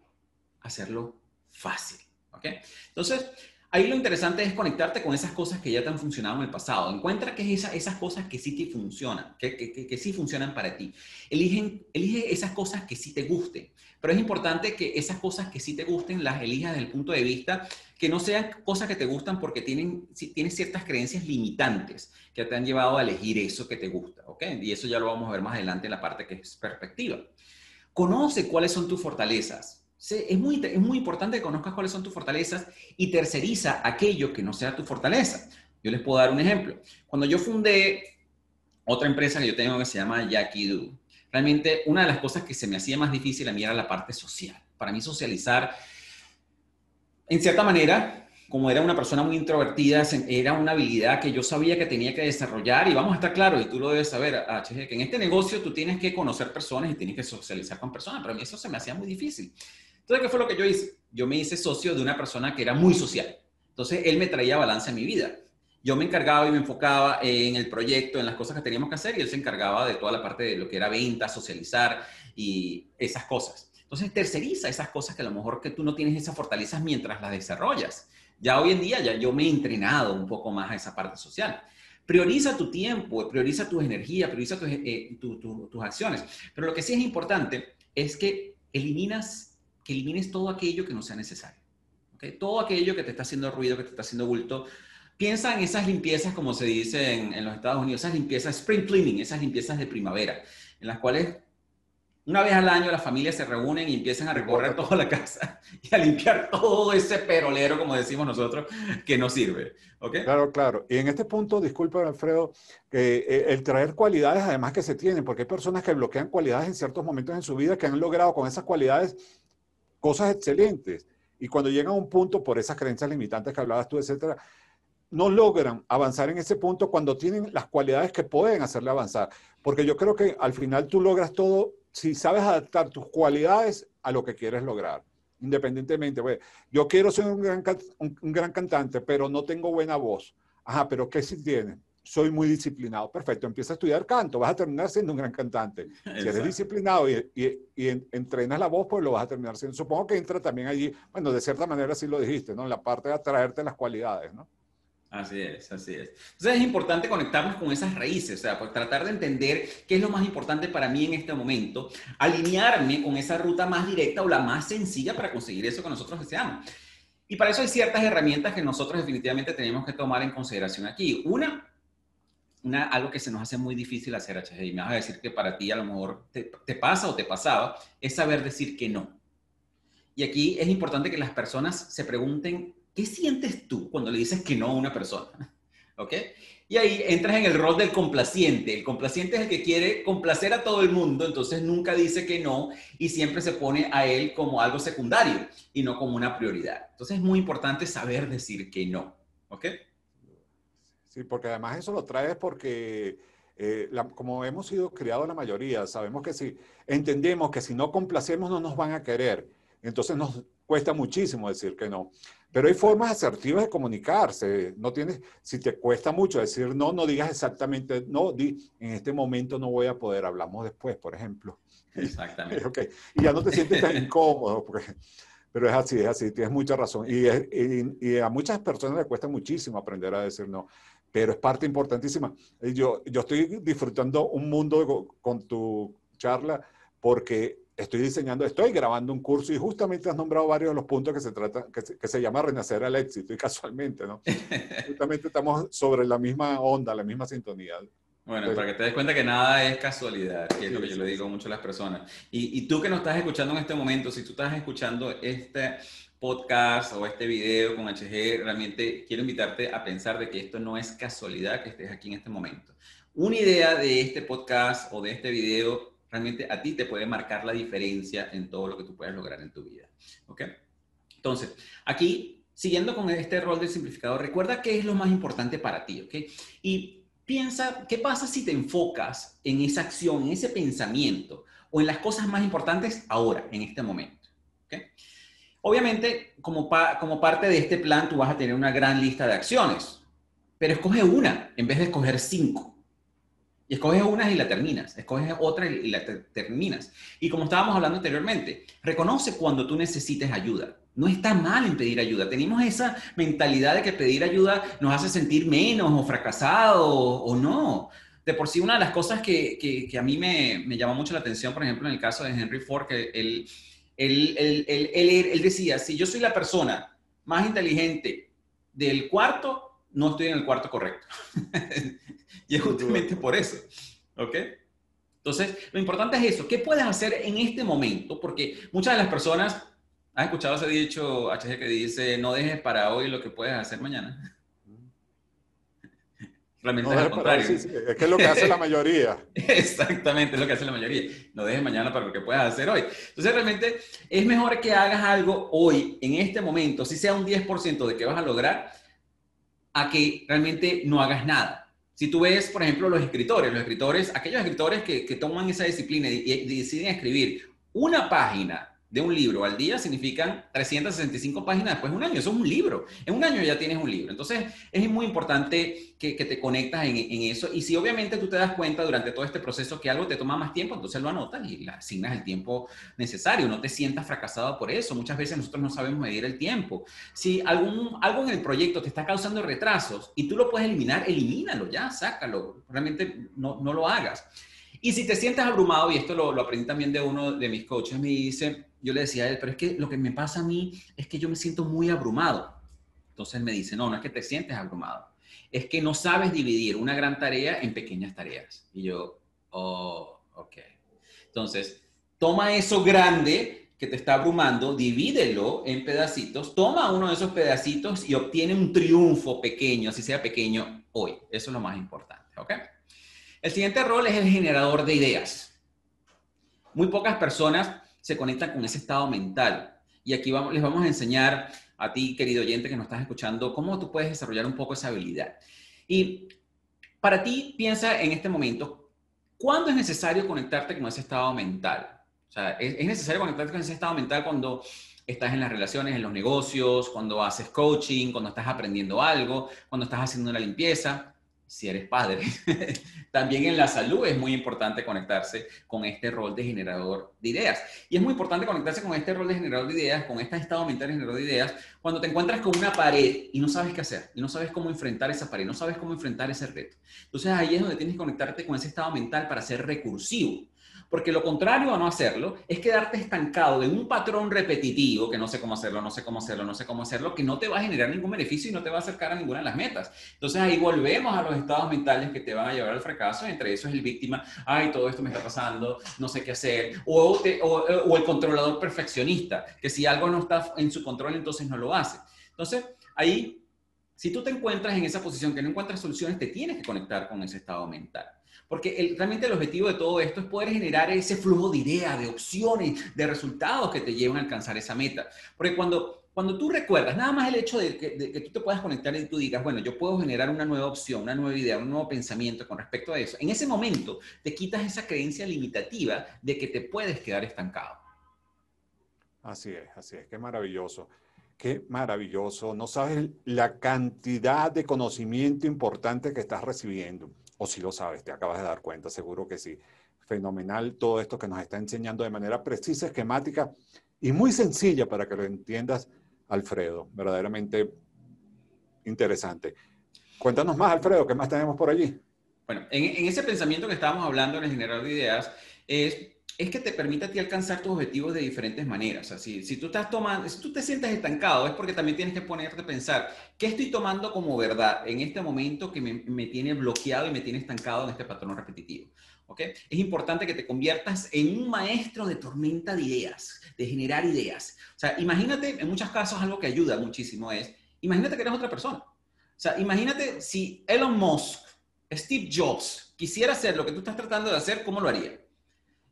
hacerlo fácil. ¿Ok? Entonces, Ahí lo interesante es conectarte con esas cosas que ya te han funcionado en el pasado. Encuentra que es esas cosas que sí te funcionan, que, que, sí funcionan para ti. Eligen, elige esas cosas que sí te gusten. Pero es importante que esas cosas que sí te gusten las elijas desde el punto de vista que no sean cosas que te gustan porque tienen, tienes ciertas creencias limitantes que te han llevado a elegir eso que te gusta. ¿ok? Y eso ya lo vamos a ver más adelante en la parte que es perspectiva. Conoce cuáles son tus fortalezas es muy, es muy importante que conozcas cuáles son tus fortalezas y terceriza aquello que no sea tu fortaleza. Yo les puedo dar un ejemplo. Cuando yo fundé otra empresa que yo tengo que se llama Jackie Do, realmente una de las cosas que se me hacía más difícil a mí era la parte social. Para mí socializar, en cierta manera, como era una persona muy introvertida, era una habilidad que yo sabía que tenía que desarrollar y vamos a estar claros, y tú lo debes saber, HG, que en este negocio tú tienes que conocer personas y tienes que socializar con personas, pero a mí eso se me hacía muy difícil. Entonces, ¿qué fue lo que yo hice? Yo me hice socio de una persona que era muy social. Entonces, él me traía balance en mi vida. Yo me encargaba y me enfocaba en el proyecto, en las cosas que teníamos que hacer, y él se encargaba de toda la parte de lo que era venta, socializar y esas cosas. Entonces, terceriza esas cosas que a lo mejor que tú no tienes esas fortalezas mientras las desarrollas. Ya hoy en día, ya yo me he entrenado un poco más a esa parte social. Prioriza tu tiempo, prioriza tu energía, prioriza eh, tus acciones. Pero lo que sí es importante es que eliminas que elimines todo aquello que no sea necesario. ¿okay? Todo aquello que te está haciendo ruido, que te está haciendo bulto. Piensa en esas limpiezas, como se dice en, en los Estados Unidos, esas limpiezas, spring cleaning, esas limpiezas de primavera, en las cuales una vez al año las familias se reúnen y empiezan a recorrer toda la casa y a limpiar todo ese perolero, como decimos nosotros, que no sirve. ¿Okay? Claro, claro. Y en este punto, disculpa Alfredo, que eh, el traer cualidades además que se tienen, porque hay personas que bloquean cualidades en ciertos momentos en su vida que han logrado con esas cualidades cosas excelentes. Y cuando llegan a un punto, por esas creencias limitantes que hablabas tú, etcétera, no logran avanzar en ese punto cuando tienen las cualidades que pueden hacerle avanzar. Porque yo creo que al final tú logras todo si sabes adaptar tus cualidades a lo que quieres lograr. Independientemente, pues, yo quiero ser un gran, un, un gran cantante, pero no tengo buena voz. Ajá, pero ¿qué sí tienes? soy muy disciplinado. Perfecto, empieza a estudiar canto, vas a terminar siendo un gran cantante. Si eres disciplinado y, y, entrenas la voz, pues lo vas a terminar siendo. Supongo que entra también allí, bueno, de cierta manera sí lo dijiste, ¿no? La parte de atraerte las cualidades, ¿no? Así es, así es. Entonces es importante conectarnos con esas raíces, o sea, pues tratar de entender qué es lo más importante para mí en este momento, alinearme con esa ruta más directa o la más sencilla para conseguir eso que nosotros deseamos. Y para eso hay ciertas herramientas que nosotros definitivamente tenemos que tomar en consideración aquí. Una algo que se nos hace muy difícil hacer, HG, y me vas a decir que para ti a lo mejor te, te, pasa o te pasaba, es saber decir que no. Y aquí es importante que las personas se pregunten, ¿qué sientes tú cuando le dices que no a una persona? ¿Ok? Y ahí entras en el rol del complaciente. El complaciente es el que quiere complacer a todo el mundo, entonces nunca dice que no y siempre se pone a él como algo secundario y no como una prioridad. Entonces es muy importante saber decir que no. ¿Ok? Sí, porque además eso lo traes porque, eh, como hemos sido criados la mayoría, sabemos que si entendemos que si no complacemos no nos van a querer. Entonces nos cuesta muchísimo decir que no. Pero hay formas asertivas de comunicarse. No tienes, si te cuesta mucho decir no, no digas exactamente no, di, en este momento no voy a poder, hablamos después, por ejemplo. Exactamente. okay. Y ya no te sientes tan incómodo. Porque, pero es así, es así, tienes mucha razón. Y, y, y, a muchas personas les cuesta muchísimo aprender a decir no pero es parte importantísima. Yo, yo estoy disfrutando un mundo con tu charla porque estoy diseñando, estoy grabando un curso y justamente has nombrado varios de los puntos que se trata, que se, que se llama Renacer al éxito y casualmente, ¿no? justamente estamos sobre la misma onda, la misma sintonía. Bueno, para que te des cuenta que nada es casualidad, que es lo que yo le digo mucho a las personas. Y, y, tú que nos estás escuchando en este momento, si tú estás escuchando este podcast o este video con HG, realmente quiero invitarte a pensar de que esto no es casualidad que estés aquí en este momento. Una idea de este podcast o de este video realmente a ti te puede marcar la diferencia en todo lo que tú puedes lograr en tu vida. ¿Ok? Entonces, aquí, siguiendo con este rol de simplificador, recuerda qué es lo más importante para ti, ¿ok? Y piensa, ¿qué pasa si te enfocas en esa acción, en ese pensamiento o en las cosas más importantes ahora, en este momento? ¿ok? Obviamente, como, como parte de este plan, tú vas a tener una gran lista de acciones, pero escoge una en vez de escoger cinco. Y escoges una y la terminas, escoges otra y la terminas. Y como estábamos hablando anteriormente, reconoce cuando tú necesites ayuda. No está mal en pedir ayuda. Tenemos esa mentalidad de que pedir ayuda nos hace sentir menos o fracasados o no. De por sí, una de las cosas que, que, a mí me, me llama mucho la atención, por ejemplo, en el caso de Henry Ford, que él, él, él, él decía, si yo soy la persona más inteligente del cuarto, no estoy en el cuarto correcto. y es justamente por eso. ¿Ok? Entonces, lo importante es eso. ¿Qué puedes hacer en este momento? Porque muchas de las personas, ¿has escuchado ese dicho HG que dice, no dejes para hoy lo que puedes hacer mañana? Realmente es al contrario. Es que es lo que hace la mayoría. Exactamente, es lo que hace la mayoría. No dejes mañana para lo que puedas hacer hoy. Entonces, realmente es mejor que hagas algo hoy, en este momento, si sea un 10% de que vas a lograr, a que realmente no hagas nada. Si tú ves, por ejemplo, los escritores, los escritores, aquellos escritores que, que toman esa disciplina y, y deciden escribir una página de un libro al día significan 365 páginas después de un año. Eso es un libro. En un año ya tienes un libro. Entonces, es muy importante que, te conectas en, eso. Y si obviamente tú te das cuenta durante todo este proceso que algo te toma más tiempo, entonces lo anotas y le asignas el tiempo necesario. No te sientas fracasado por eso. Muchas veces nosotros no sabemos medir el tiempo. Si algún, algo en el proyecto te está causando retrasos y tú lo puedes eliminar, elimínalo ya, sácalo. Realmente no, no lo hagas. Y si te sientes abrumado, y esto lo, lo aprendí también de uno de mis coaches, me dice, yo le decía a él, pero es que lo que me pasa a mí es que yo me siento muy abrumado. Entonces me dice, no, no es que te sientes abrumado, es que no sabes dividir una gran tarea en pequeñas tareas. Y yo, oh, ok. Entonces, toma eso grande que te está abrumando, divídelo en pedacitos, toma uno de esos pedacitos y obtiene un triunfo pequeño, así sea pequeño, hoy. Eso es lo más importante, ¿ok? El siguiente rol es el generador de ideas. Muy pocas personas se conectan con ese estado mental. Y aquí les vamos a enseñar a ti, querido oyente que nos estás escuchando, cómo tú puedes desarrollar un poco esa habilidad. Y para ti, piensa en este momento, ¿cuándo es necesario conectarte con ese estado mental? O sea, es necesario conectarte con ese estado mental cuando estás en las relaciones, en los negocios, cuando haces coaching, cuando estás aprendiendo algo, cuando estás haciendo una limpieza si eres padre. También en la salud es muy importante conectarse con este rol de generador de ideas. Y es muy importante conectarse con este rol de generador de ideas, con este estado mental de generador de ideas, cuando te encuentras con una pared y no sabes qué hacer, y no sabes cómo enfrentar esa pared, no sabes cómo enfrentar ese reto. Entonces ahí es donde tienes que conectarte con ese estado mental para ser recursivo. Porque lo contrario a no hacerlo es quedarte estancado en un patrón repetitivo, que no sé cómo hacerlo, no sé cómo hacerlo, no sé cómo hacerlo, que no te va a generar ningún beneficio y no te va a acercar a ninguna de las metas. Entonces ahí volvemos a los estados mentales que te van a llevar al fracaso, entre eso es el víctima, ay, todo esto me está pasando, no sé qué hacer, o, o el controlador perfeccionista, que si algo no está en su control, entonces no lo hace. Entonces ahí, si tú te encuentras en esa posición que no encuentras soluciones, te tienes que conectar con ese estado mental. Porque realmente el objetivo de todo esto es poder generar ese flujo de ideas, de opciones, de resultados que te lleven a alcanzar esa meta. Porque cuando, cuando tú recuerdas, nada más el hecho de que, de que tú te puedas conectar y tú digas, bueno, yo puedo generar una nueva opción, una nueva idea, un nuevo pensamiento con respecto a eso, en ese momento te quitas esa creencia limitativa de que te puedes quedar estancado. Así es, así es, qué maravilloso. Qué maravilloso. No sabes la cantidad de conocimiento importante que estás recibiendo. O si lo sabes, te acabas de dar cuenta, seguro que sí. Fenomenal todo esto que nos está enseñando de manera precisa, esquemática y muy sencilla para que lo entiendas, Alfredo. Verdaderamente interesante. Cuéntanos más, Alfredo, ¿qué más tenemos por allí? Bueno, en, ese pensamiento que estábamos hablando en el de ideas, es es que te permite a ti alcanzar tus objetivos de diferentes maneras. O sea, si, si tú estás tomando, si tú te sientes estancado, es porque también tienes que ponerte a pensar, ¿qué estoy tomando como verdad en este momento que me, me tiene bloqueado y me tiene estancado en este patrón repetitivo? ¿Ok? Es importante que te conviertas en un maestro de tormenta de ideas, de generar ideas. O sea, imagínate, en muchos casos algo que ayuda muchísimo es, imagínate que eres otra persona. O sea, imagínate si Elon Musk, Steve Jobs, quisiera hacer lo que tú estás tratando de hacer, ¿cómo lo haría?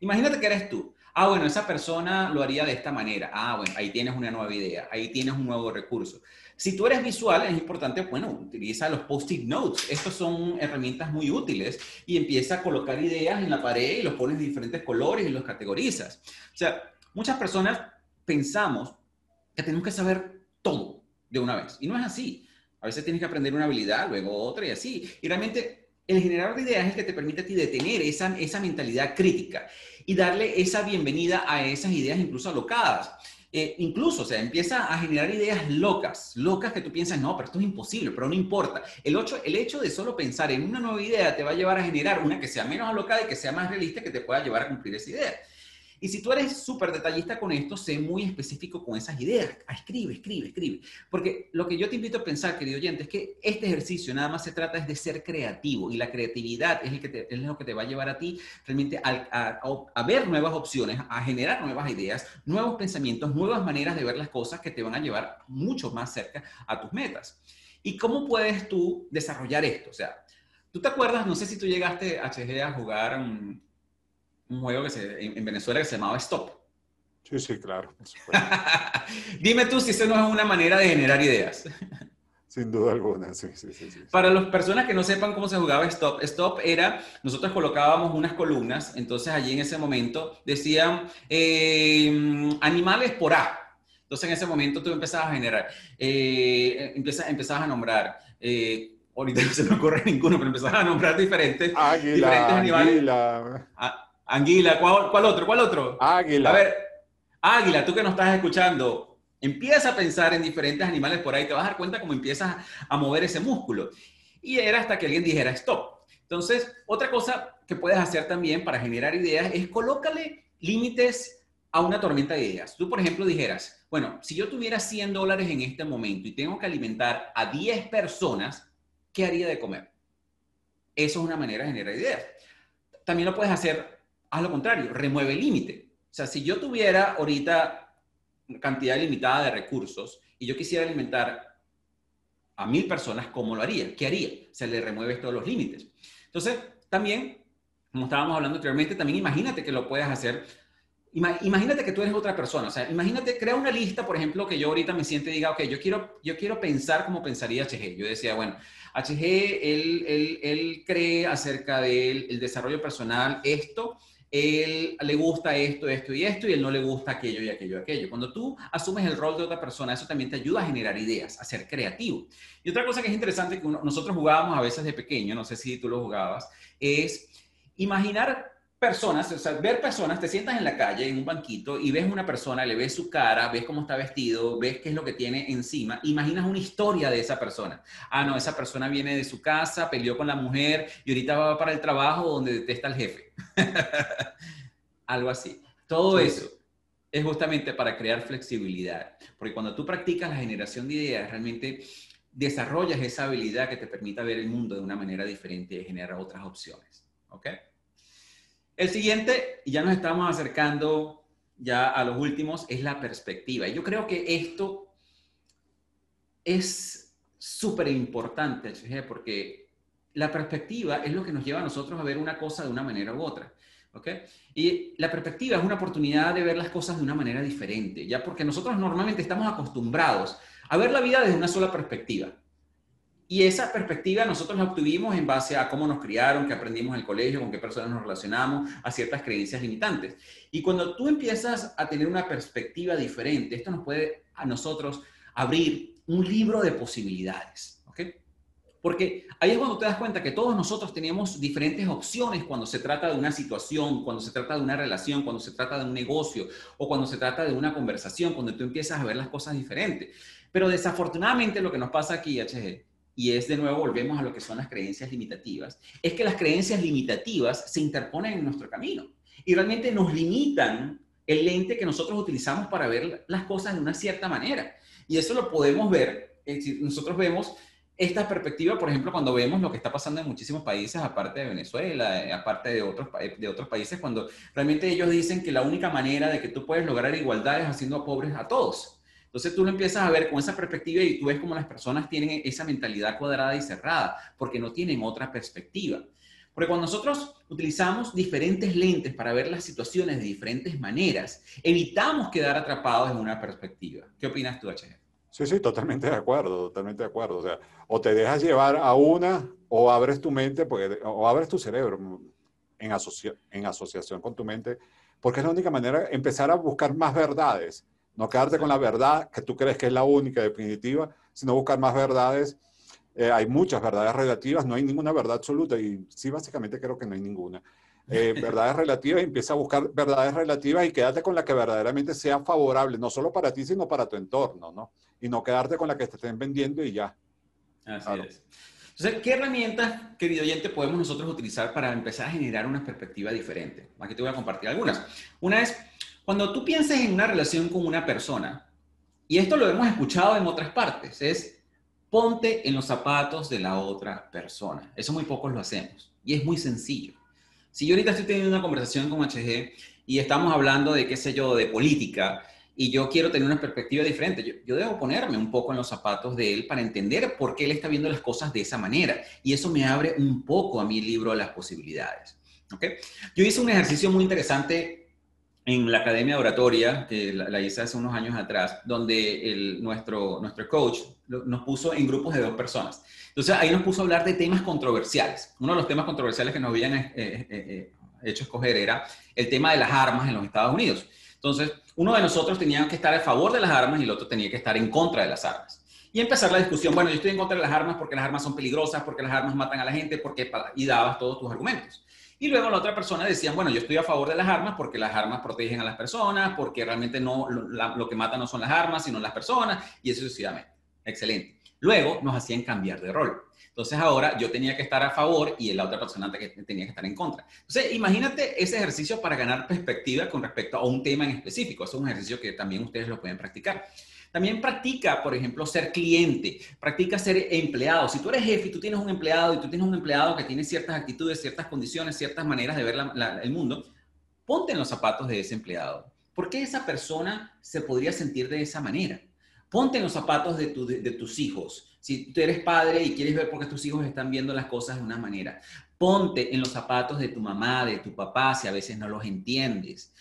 Imagínate que eres tú. Ah, bueno, esa persona lo haría de esta manera. Ah, bueno, ahí tienes una nueva idea, ahí tienes un nuevo recurso. Si tú eres visual, es importante, bueno, utiliza los post-it notes. Estos son herramientas muy útiles y empieza a colocar ideas en la pared y los pones de diferentes colores y los categorizas. O sea, muchas personas pensamos que tenemos que saber todo de una vez y no es así. A veces tienes que aprender una habilidad, luego otra y así. Y realmente el generador de ideas es el que te permite a ti detener esa, esa mentalidad crítica y darle esa bienvenida a esas ideas incluso alocadas. Eh, incluso, o sea, empieza a generar ideas locas, locas que tú piensas, no, pero esto es imposible, pero no importa. El, ocho, el hecho de solo pensar en una nueva idea te va a llevar a generar una que sea menos alocada y que sea más realista que te pueda llevar a cumplir esa idea. Y si tú eres súper detallista con esto, sé muy específico con esas ideas. Ah, escribe, escribe, escribe. Porque lo que yo te invito a pensar, querido oyente, es que este ejercicio nada más se trata es de ser creativo y la creatividad es, el que es lo que te va a llevar a ti realmente a, a, ver nuevas opciones, a generar nuevas ideas, nuevos pensamientos, nuevas maneras de ver las cosas que te van a llevar mucho más cerca a tus metas. ¿Y cómo puedes tú desarrollar esto? O sea, ¿tú te acuerdas? No sé si tú llegaste, HG, a jugar... Um, un juego que se, en, Venezuela que se llamaba Stop. Sí, sí, claro. Dime tú si eso no es una manera de generar ideas. Sin duda alguna, sí, sí, sí, Para las personas que no sepan cómo se jugaba Stop, Stop era, nosotros colocábamos unas columnas, entonces allí en ese momento decían eh, animales por A. Entonces en ese momento tú empezabas a generar, eh, empezabas a nombrar, eh, ahorita no se me ocurre ninguno, pero empezabas a nombrar diferentes, diferentes animales. Ah, Anguila, ¿cuál, otro? ¿Cuál otro? Águila. A ver, Águila, tú que nos estás escuchando, empieza a pensar en diferentes animales por ahí, te vas a dar cuenta cómo empiezas a mover ese músculo. Y era hasta que alguien dijera stop. Entonces, otra cosa que puedes hacer también para generar ideas es colócale límites a una tormenta de ideas. Tú, por ejemplo, dijeras, bueno, si yo tuviera 100 dólares en este momento y tengo que alimentar a 10 personas, ¿qué haría de comer? Eso es una manera de generar ideas. También lo puedes hacer haz lo contrario, remueve el límite. O sea, si yo tuviera ahorita cantidad limitada de recursos y yo quisiera alimentar a mil personas, ¿cómo lo haría? ¿Qué haría? Se le remueve todos los límites. Entonces, también, como estábamos hablando anteriormente, también imagínate que lo puedes hacer. Imagínate que tú eres otra persona. O sea, imagínate, crea una lista, por ejemplo, que yo ahorita me siente y diga, ok, yo quiero, yo quiero pensar como pensaría HG. Yo decía, bueno, HG, él, él, él cree acerca del el desarrollo personal esto él le gusta esto, esto y esto, y él no le gusta aquello y aquello y aquello. Cuando tú asumes el rol de otra persona, eso también te ayuda a generar ideas, a ser creativo. Y otra cosa que es interesante, que nosotros jugábamos a veces de pequeño, no sé si tú lo jugabas, es imaginar personas, o sea, ver personas, te sientas en la calle, en un banquito, y ves una persona, le ves su cara, ves cómo está vestido, ves qué es lo que tiene encima, imaginas una historia de esa persona. Ah, no, esa persona viene de su casa, peleó con la mujer y ahorita va para el trabajo donde detesta al jefe. Algo así. Todo eso es justamente para crear flexibilidad, porque cuando tú practicas la generación de ideas, realmente desarrollas esa habilidad que te permita ver el mundo de una manera diferente y generar otras opciones. ¿Ok? El siguiente, y ya nos estamos acercando ya a los últimos, es la perspectiva. Yo creo que esto es súper importante, porque la perspectiva es lo que nos lleva a nosotros a ver una cosa de una manera u otra. ¿okay? Y la perspectiva es una oportunidad de ver las cosas de una manera diferente, ya porque nosotros normalmente estamos acostumbrados a ver la vida desde una sola perspectiva. Y esa perspectiva nosotros la obtuvimos en base a cómo nos criaron, qué aprendimos en el colegio, con qué personas nos relacionamos, a ciertas creencias limitantes. Y cuando tú empiezas a tener una perspectiva diferente, esto nos puede a nosotros abrir un libro de posibilidades. ¿ok? Porque ahí es cuando te das cuenta que todos nosotros tenemos diferentes opciones cuando se trata de una situación, cuando se trata de una relación, cuando se trata de un negocio o cuando se trata de una conversación, cuando tú empiezas a ver las cosas diferentes. Pero desafortunadamente lo que nos pasa aquí, HG, y es de nuevo, volvemos a lo que son las creencias limitativas, es que las creencias limitativas se interponen en nuestro camino. y realmente nos limitan el lente que nosotros utilizamos para ver las cosas de una cierta manera. Y eso lo podemos ver, nosotros vemos esta perspectiva, por ejemplo, cuando vemos lo que está pasando en muchísimos países, aparte de Venezuela, eh, aparte de otros, de otros países, cuando realmente ellos dicen que la única manera de que tú puedes lograr igualdad es haciendo pobres a todos. Entonces tú lo empiezas a ver con esa perspectiva y tú ves cómo las personas tienen esa mentalidad cuadrada y cerrada, porque no tienen otra perspectiva. Porque cuando nosotros utilizamos diferentes lentes para ver las situaciones de diferentes maneras, evitamos quedar atrapados en una perspectiva. ¿Qué opinas tú, HG? Sí, sí, totalmente de acuerdo, totalmente de acuerdo. O sea, o te dejas llevar a una o abres tu mente, porque, o abres tu cerebro en, en asociación con tu mente, porque es la única manera de empezar a buscar más verdades. No quedarte con la verdad que tú crees que es la única definitiva, sino buscar más verdades. Eh, hay muchas verdades relativas, no hay ninguna verdad absoluta y sí, básicamente creo que no hay ninguna. Eh, verdades relativas empieza a buscar verdades relativas y quédate con la que verdaderamente sea favorable, no solo para ti, sino para tu entorno, ¿no? Y no quedarte con la que te estén vendiendo y ya. Así es. Entonces, ¿qué herramientas, querido oyente, podemos nosotros utilizar para empezar a generar una perspectiva diferente? Aquí te voy a compartir algunas. Una es, cuando tú pienses en una relación con una persona, y esto lo hemos escuchado en otras partes, es ponte en los zapatos de la otra persona. Eso muy pocos lo hacemos. Y es muy sencillo. Si yo ahorita estoy teniendo una conversación con HG y estamos hablando de, qué sé yo, de política, y yo quiero tener una perspectiva diferente, yo, debo ponerme un poco en los zapatos de él para entender por qué él está viendo las cosas de esa manera. Y eso me abre un poco a mi libro de las posibilidades. ¿okay? Yo hice un ejercicio muy interesante en la Academia de Oratoria, que la, hice hace unos años atrás, donde el, nuestro, nuestro coach nos puso en grupos de dos personas. Entonces ahí nos puso a hablar de temas controversiales. Uno de los temas controversiales que nos habían eh, eh, eh, hecho escoger era el tema de las armas en los Estados Unidos. Entonces, uno de nosotros tenía que estar a favor de las armas y el otro tenía que estar en contra de las armas. Y empezar la discusión, bueno, yo estoy en contra de las armas porque las armas son peligrosas, porque las armas matan a la gente, porque y dabas todos tus argumentos. Y luego la otra persona decía, bueno, yo estoy a favor de las armas porque las armas protegen a las personas, porque realmente no, lo, que mata no son las armas, sino las personas, y eso sucesivamente. Excelente. Luego nos hacían cambiar de rol. Entonces ahora yo tenía que estar a favor y la otra persona tenía que estar en contra. Entonces imagínate ese ejercicio para ganar perspectiva con respecto a un tema en específico. es un ejercicio que también ustedes lo pueden practicar. También practica, por ejemplo, ser cliente, practica ser empleado. Si tú eres jefe y tú tienes un empleado y tú tienes un empleado que tiene ciertas actitudes, ciertas condiciones, ciertas maneras de ver el mundo, ponte en los zapatos de ese empleado. ¿Por qué esa persona se podría sentir de esa manera? Ponte en los zapatos de, tus hijos. Si tú eres padre y quieres ver por qué tus hijos están viendo las cosas de una manera, ponte en los zapatos de tu mamá, de tu papá, si a veces no los entiendes.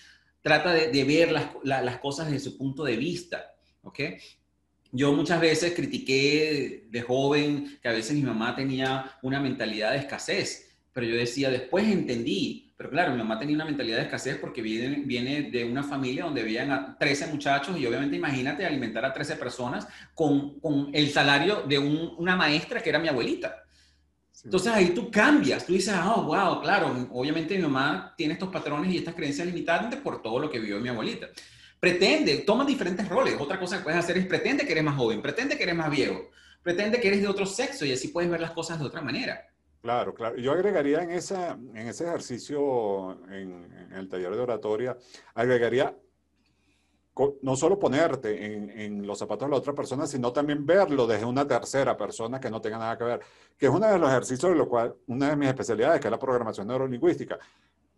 Trata de, ver las, cosas desde su punto de vista, ¿ok? Yo muchas veces critiqué de joven que a veces mi mamá tenía una mentalidad de escasez, pero yo decía, después entendí pero claro, mi mamá tenía una mentalidad de escasez porque viene, viene de una familia donde vivían a 13 muchachos y obviamente imagínate alimentar a 13 personas con, con el salario de una maestra que era mi abuelita. Entonces ahí tú cambias, tú dices, oh, wow, claro, obviamente mi mamá tiene estos patrones y estas creencias limitantes por todo lo que vivió mi abuelita. Pretende, toma diferentes roles. Otra cosa que puedes hacer es pretende que eres más joven, pretende que eres más viejo, pretende que eres de otro sexo y así puedes ver las cosas de otra manera. Claro, claro. Yo agregaría en, esa, en ese ejercicio, en, el taller de oratoria, agregaría no solo ponerte en, los zapatos de la otra persona, sino también verlo desde una tercera persona que no tenga nada que ver, que es uno de los ejercicios de lo cual, una de mis especialidades, que es la programación neurolingüística.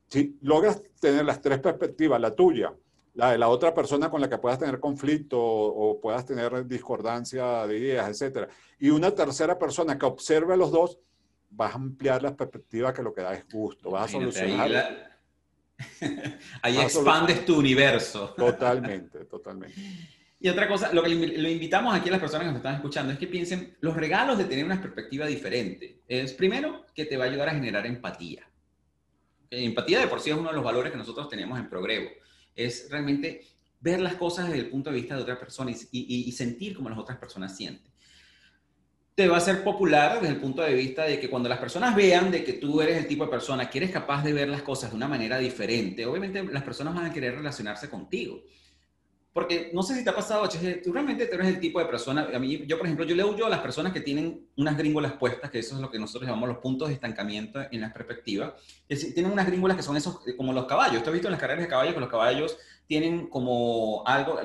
Si logras tener las tres perspectivas, la tuya, la de la otra persona con la que puedas tener conflicto o, o puedas tener discordancia de ideas, etcétera, y una tercera persona que observe a los dos, vas a ampliar la perspectiva que lo que da es gusto, vas a solucionar. Ahí, expandes tu universo. Totalmente, totalmente. Y otra cosa, lo que lo invitamos aquí a las personas que nos están escuchando es que piensen los regalos de tener una perspectiva diferente. Es primero que te va a ayudar a generar empatía. Empatía de por sí es uno de los valores que nosotros tenemos en Progrevo. Es realmente ver las cosas desde el punto de vista de otra persona y, sentir como las otras personas sienten te va a ser popular desde el punto de vista de que cuando las personas vean de que tú eres el tipo de persona que eres capaz de ver las cosas de una manera diferente, obviamente las personas van a querer relacionarse contigo. Porque no sé si te ha pasado, HG, tú realmente eres el tipo de persona, a mí, yo por ejemplo, yo le huyo a las personas que tienen unas gringolas puestas, que eso es lo que nosotros llamamos los puntos de estancamiento en la perspectiva, que tienen unas gringolas que son esos, eh, como los caballos, tú has visto en las carreras de caballos que los caballos tienen como algo,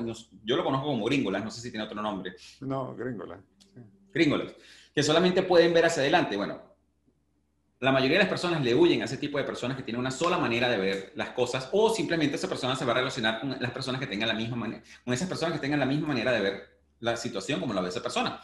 yo lo conozco como gringolas, no sé si tiene otro nombre. No, gringolas. Gringolas, que solamente pueden ver hacia adelante. Bueno, la mayoría de las personas le huyen a ese tipo de personas que tienen una sola manera de ver las cosas o simplemente esa persona se va a relacionar con las personas que tengan la misma manera, con esas personas que tengan la misma manera de ver la situación como la ve esa persona.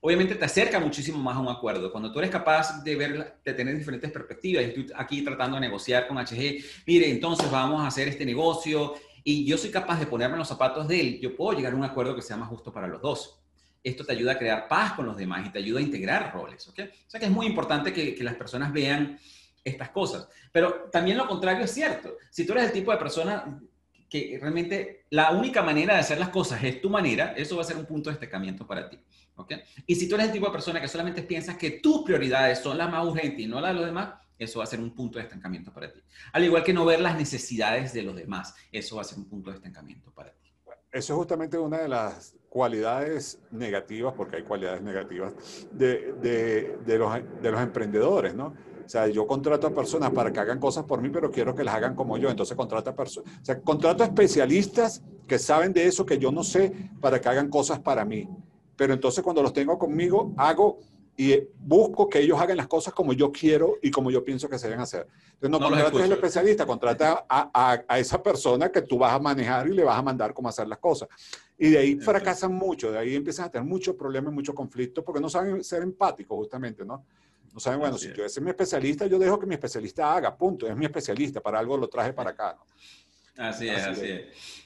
Obviamente te acerca muchísimo más a un acuerdo. Cuando tú eres capaz de ver, de tener diferentes perspectivas, y estoy aquí tratando de negociar con HG, mire, entonces vamos a hacer este negocio y yo soy capaz de ponerme en los zapatos de él, yo puedo llegar a un acuerdo que sea más justo para los dos esto te ayuda a crear paz con los demás y te ayuda a integrar roles, ¿ok? O sea que es muy importante que, las personas vean estas cosas. Pero también lo contrario es cierto. Si tú eres el tipo de persona que realmente la única manera de hacer las cosas es tu manera, eso va a ser un punto de destacamiento para ti. ¿ok? Y si tú eres el tipo de persona que solamente piensas que tus prioridades son las más urgentes y no las de los demás, eso va a ser un punto de estancamiento para ti. Al igual que no ver las necesidades de los demás, eso va a ser un punto de estancamiento para ti. Eso es justamente una de las cualidades negativas, porque hay cualidades negativas, de, de, de, los, de los emprendedores, ¿no? O sea, yo contrato a personas para que hagan cosas por mí, pero quiero que las hagan como yo. Entonces contrato a personas, o sea, contrato a especialistas que saben de eso que yo no sé para que hagan cosas para mí. Pero entonces cuando los tengo conmigo, hago y busco que ellos hagan las cosas como yo quiero y como yo pienso que se deben hacer. Entonces, no, no contrates al especialista, contrata a, a, a, esa persona que tú vas a manejar y le vas a mandar cómo hacer las cosas. Y de ahí fracasan mucho, de ahí empiezan a tener muchos problemas, muchos conflictos, porque no saben ser empáticos, justamente, ¿no? No saben, bueno, si yo es mi especialista, yo dejo que mi especialista haga, punto. Es mi especialista, para algo lo traje para acá, ¿no? Así es, así, es.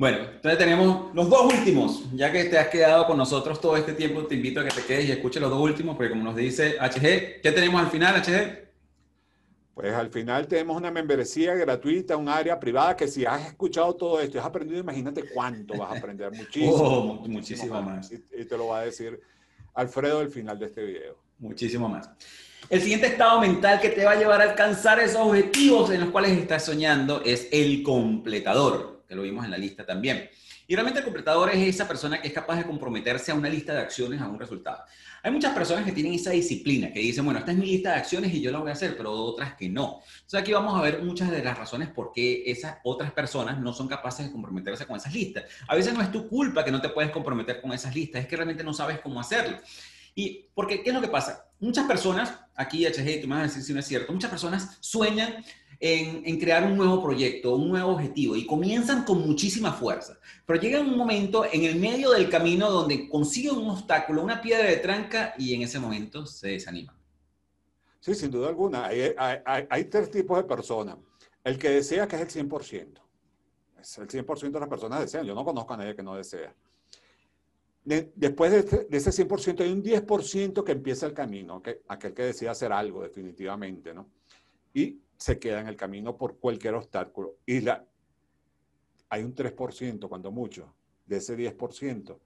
Bueno, entonces tenemos los dos últimos. Ya que te has quedado con nosotros todo este tiempo, te invito a que te quedes y escuches los dos últimos, porque como nos dice HG, ¿qué tenemos al final, HG? Pues al final tenemos una membresía gratuita, un área privada que si has escuchado todo esto, has aprendido, imagínate cuánto vas a aprender, muchísimo. Oh, muchísimo, más. Y, y, te lo va a decir Alfredo al final de este video. Muchísimo más. El siguiente estado mental que te va a llevar a alcanzar esos objetivos en los cuales estás soñando es el completador que lo vimos en la lista también. Y realmente el completador es esa persona que es capaz de comprometerse a una lista de acciones, a un resultado. Hay muchas personas que tienen esa disciplina, que dicen, bueno, esta es mi lista de acciones y yo la voy a hacer, pero otras que no. Entonces aquí vamos a ver muchas de las razones por qué esas otras personas no son capaces de comprometerse con esas listas. A veces no es tu culpa que no te puedes comprometer con esas listas, es que realmente no sabes cómo hacerlo. Y porque, ¿qué es lo que pasa? Muchas personas, aquí HG, tú me vas a decir si no es cierto, muchas personas sueñan en, crear un nuevo proyecto, un nuevo objetivo y comienzan con muchísima fuerza. Pero llega un momento en el medio del camino donde consiguen un obstáculo, una piedra de tranca y en ese momento se desaniman. Sí, sin duda alguna. Hay, hay, tres tipos de personas. El que desea, que es el 100%. Es el 100% de las personas desean. Yo no conozco a nadie que no desea. después de, este, de, ese 100% hay un 10% que empieza el camino, que, aquel que decide hacer algo definitivamente, ¿no? Y se queda en el camino por cualquier obstáculo. Y la, hay un 3%, cuando mucho, de ese 10%,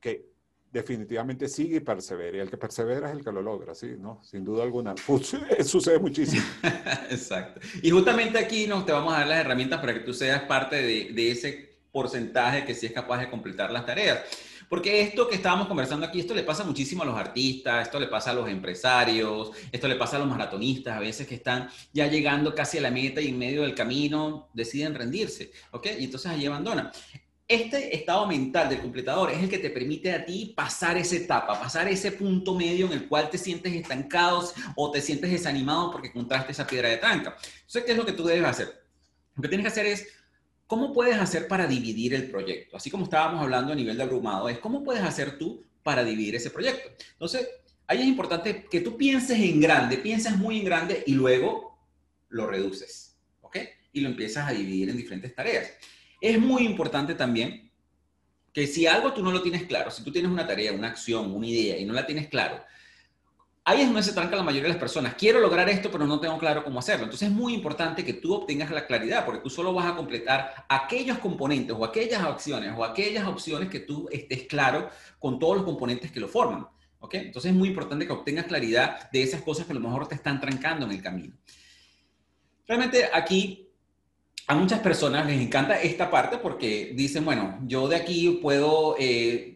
que definitivamente sigue y persevera. Y el que persevera es el que lo logra, sí, ¿no? Sin duda alguna. Sucede muchísimo. Exacto. Y justamente aquí nos te vamos a dar las herramientas para que tú seas parte de, de ese porcentaje que sí es capaz de completar las tareas. Porque esto que estábamos conversando aquí, esto le pasa muchísimo a los artistas, esto le pasa a los empresarios, esto le pasa a los maratonistas, a veces que están ya llegando casi a la meta y en medio del camino deciden rendirse, ¿ok? Y entonces allí abandonan. Este estado mental del completador es el que te permite a ti pasar esa etapa, pasar ese punto medio en el cual te sientes estancado o te sientes desanimado porque encontraste esa piedra de tranca. Entonces, ¿qué es lo que tú debes hacer? Lo que tienes que hacer es ¿Cómo puedes hacer para dividir el proyecto? Así como estábamos hablando a nivel de abrumado, es cómo puedes hacer tú para dividir ese proyecto. Entonces, ahí es importante que tú pienses en grande, pienses muy en grande y luego lo reduces, ¿ok? Y lo empiezas a dividir en diferentes tareas. Es muy importante también que si algo tú no lo tienes claro, si tú tienes una tarea, una acción, una idea y no la tienes claro, Ahí es donde se tranca la mayoría de las personas. Quiero lograr esto, pero no tengo claro cómo hacerlo. Entonces es muy importante que tú obtengas la claridad, porque tú solo vas a completar aquellos componentes o aquellas acciones o aquellas opciones que tú estés claro con todos los componentes que lo forman. ¿Ok? Entonces es muy importante que obtengas claridad de esas cosas que a lo mejor te están trancando en el camino. Realmente aquí a muchas personas les encanta esta parte porque dicen, bueno, yo de aquí puedo eh,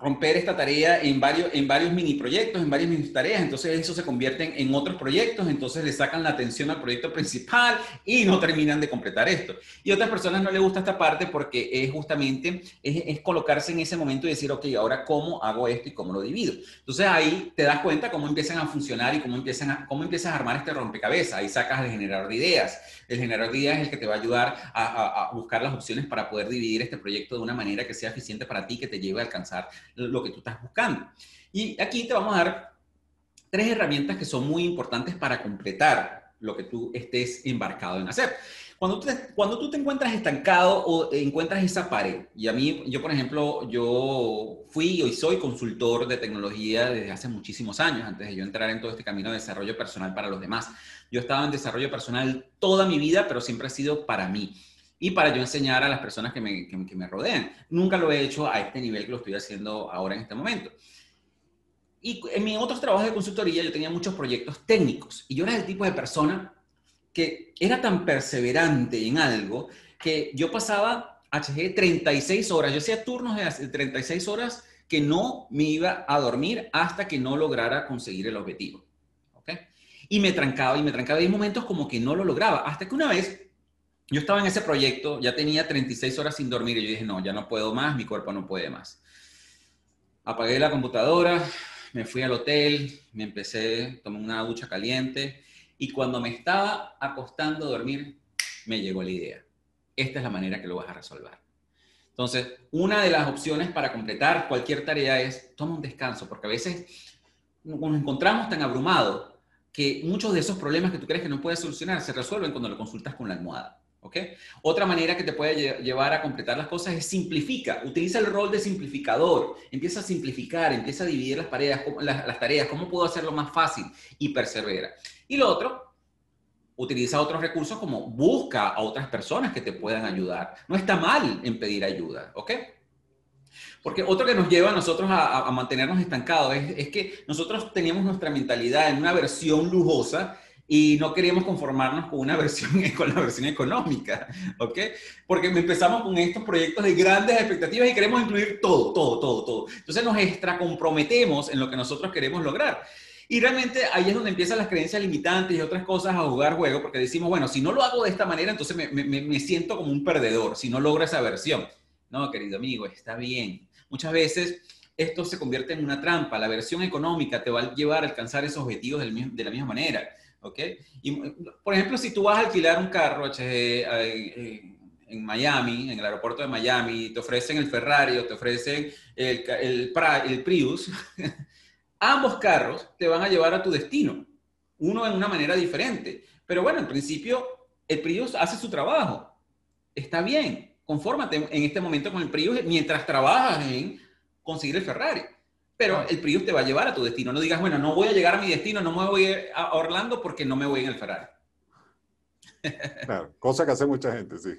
romper esta tarea en varios, en varios mini proyectos, en varias mini tareas, entonces eso se convierte en otros proyectos, entonces le sacan la atención al proyecto principal y no terminan de completar esto. Y a otras personas no les gusta esta parte porque es justamente, es, colocarse en ese momento y decir, ok, ahora cómo hago esto y cómo lo divido. Entonces ahí te das cuenta cómo empiezan a funcionar y cómo, empiezan a, cómo empiezas a armar este rompecabezas, ahí sacas el generador de ideas. El generador de ideas es el que te va a ayudar a, a buscar las opciones para poder dividir este proyecto de una manera que sea eficiente para ti, que te lleve a alcanzar lo que tú estás buscando. Y aquí te vamos a dar tres herramientas que son muy importantes para completar lo que tú estés embarcado en hacer. Cuando te, cuando tú te encuentras estancado o encuentras esa pared, y a mí, yo por ejemplo, yo fui y soy consultor de tecnología desde hace muchísimos años, antes de yo entrar en todo este camino de desarrollo personal para los demás. Yo estaba en desarrollo personal toda mi vida, pero siempre ha sido para mí y para yo enseñar a las personas que me, que, me rodean. Nunca lo he hecho a este nivel que lo estoy haciendo ahora en este momento. Y en mis otros trabajos de consultoría yo tenía muchos proyectos técnicos y yo era el tipo de persona que era tan perseverante en algo que yo pasaba HG 36 horas, yo hacía turnos de 36 horas que no me iba a dormir hasta que no lograra conseguir el objetivo. ¿okay? Y me trancaba y me trancaba. Y hay momentos como que no lo lograba, hasta que una vez yo estaba en ese proyecto, ya tenía 36 horas sin dormir y yo dije, no, ya no puedo más, mi cuerpo no puede más. Apagué la computadora, me fui al hotel, me empecé, tomé una ducha caliente y cuando me estaba acostando a dormir, me llegó la idea. Esta es la manera que lo vas a resolver. Entonces, una de las opciones para completar cualquier tarea es toma un descanso, porque a veces nos encontramos tan abrumados que muchos de esos problemas que tú crees que no puedes solucionar se resuelven cuando lo consultas con la almohada. Otra manera que te puede llevar a completar las cosas es simplifica. Utiliza el rol de simplificador. Empieza a simplificar, empieza a dividir las, tareas, las, las tareas, cómo puedo hacerlo más fácil y persevera. Y lo otro, utiliza otros recursos como busca a otras personas que te puedan ayudar. No está mal en pedir ayuda, ¿ok? Porque otro que nos lleva a nosotros a, mantenernos estancados es, es, que nosotros teníamos nuestra mentalidad en una versión lujosa y no queríamos conformarnos con una versión, con la versión económica, ¿ok? Porque empezamos con estos proyectos de grandes expectativas y queremos incluir todo, todo, todo, todo. Entonces nos extracomprometemos en lo que nosotros queremos lograr. Y realmente ahí es donde empiezan las creencias limitantes y otras cosas a jugar juego, porque decimos, bueno, si no lo hago de esta manera, entonces me, me, me siento como un perdedor, si no logro esa versión. No, querido amigo, está bien. Muchas veces esto se convierte en una trampa. La versión económica te va a llevar a alcanzar esos objetivos de la misma manera ¿ok? Y, por ejemplo, si tú vas a alquilar un carro HG, en Miami, en el aeropuerto de Miami, te ofrecen el Ferrari o te ofrecen el, el, el Prius, ambos carros te van a llevar a tu destino, uno en una manera diferente. Pero bueno, en principio, el Prius hace su trabajo. Está bien, confórmate en este momento con el Prius mientras trabajas en conseguir el Ferrari. Pero el Prius te va a llevar a tu destino. No digas, bueno, no voy a llegar a mi destino, no me voy a Orlando porque no me voy en el Ferrari. Claro, cosa que hace mucha gente, sí.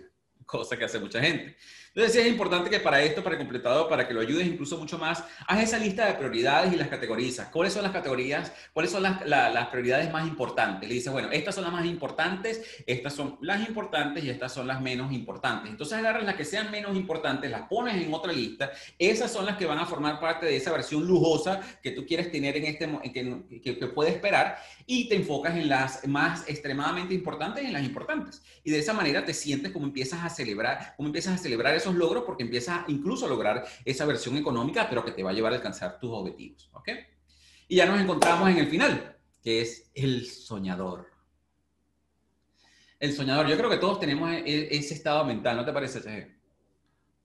Cosa que hace mucha gente. Entonces, es importante que para esto, para completado, para que lo ayudes incluso mucho más, haz esa lista de prioridades y las categorizas. ¿Cuáles son las categorías? ¿Cuáles son las, las prioridades más importantes? Le dices, bueno, estas son las más importantes, estas son las importantes y estas son las menos importantes. Entonces, agarras las que sean menos importantes, las pones en otra lista. Esas son las que van a formar parte de esa versión lujosa que tú quieres tener en este, que, que, que esperar y te enfocas en las más extremadamente importantes y en las importantes. Y de esa manera te sientes como empiezas a celebrar, como empiezas a celebrar esos logros porque empiezas incluso a lograr esa versión económica, pero que te va a llevar a alcanzar tus objetivos. ¿Ok? Y ya nos encontramos en el final, que es el soñador. El soñador, yo creo que todos tenemos e, e, ese estado mental, ¿no te parece,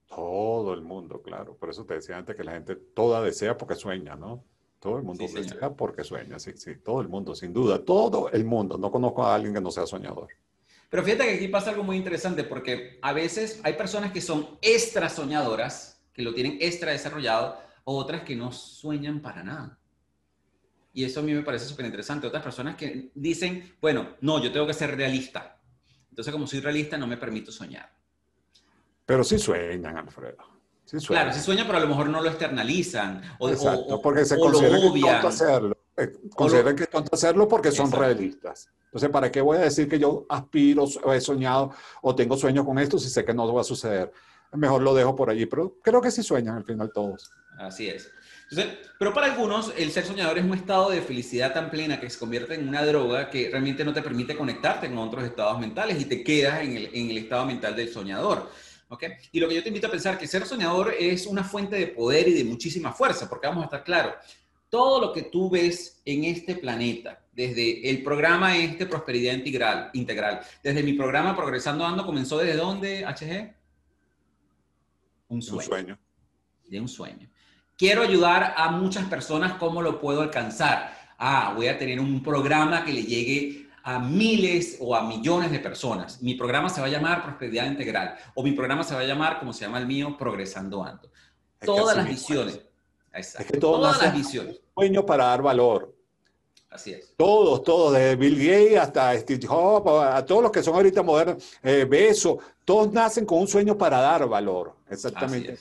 Todo el mundo, claro. Por eso te decía antes que la gente toda desea porque sueña, ¿no? Todo el mundo desea porque sueña, sí, sí. Todo el mundo, sin duda. Todo el mundo. No conozco a alguien que no sea soñador. Pero fíjate que aquí pasa algo muy interesante porque a veces hay personas que son extra soñadoras, que lo tienen extra desarrollado, o otras que no sueñan para nada. Y eso a mí me parece súper interesante. Otras personas que dicen, bueno, no, yo tengo que ser realista. Entonces, como soy realista, no me permito soñar. Pero sí sueñan, Alfredo. Sí sueñan. Claro, sí sueñan, pero a lo mejor no lo externalizan. O, Exacto, porque se consideran que es tonto hacerlo. Eh, consideran que es tonto hacerlo porque son realistas. Entonces, ¿para qué voy a decir que yo aspiro he soñado o tengo sueños con esto si sé que no va a suceder? Mejor lo dejo por allí, pero creo que sí sueñan al final todos. Así es. pero para algunos, el ser soñador es un estado de felicidad tan plena que se convierte en una droga que realmente no te permite conectarte con otros estados mentales y te quedas en el, en el estado mental del soñador. ¿okay? Y lo que yo te invito a pensar que ser soñador es una fuente de poder y de muchísima fuerza, porque vamos a estar claros, todo lo que tú ves en este planeta, desde el programa este Prosperidad Integral, integral desde mi programa Progresando Ando, comenzó desde dónde, HG? Un sueño. Un sueño. De un sueño. Quiero ayudar a muchas personas, ¿cómo lo puedo alcanzar? Ah, voy a tener un programa que le llegue a miles o a millones de personas. Mi programa se va a llamar Prosperidad Integral o mi programa se va a llamar, como se llama el mío, Progresando Ando. Todas las visiones. Exacto. Todas las visiones. Sueño para dar valor. Así es. Todos, todos, desde Bill Gates hasta Steve Jobs, a todos los que son ahorita modernos, eh, Beso, todos nacen con un sueño para dar valor. Exactamente.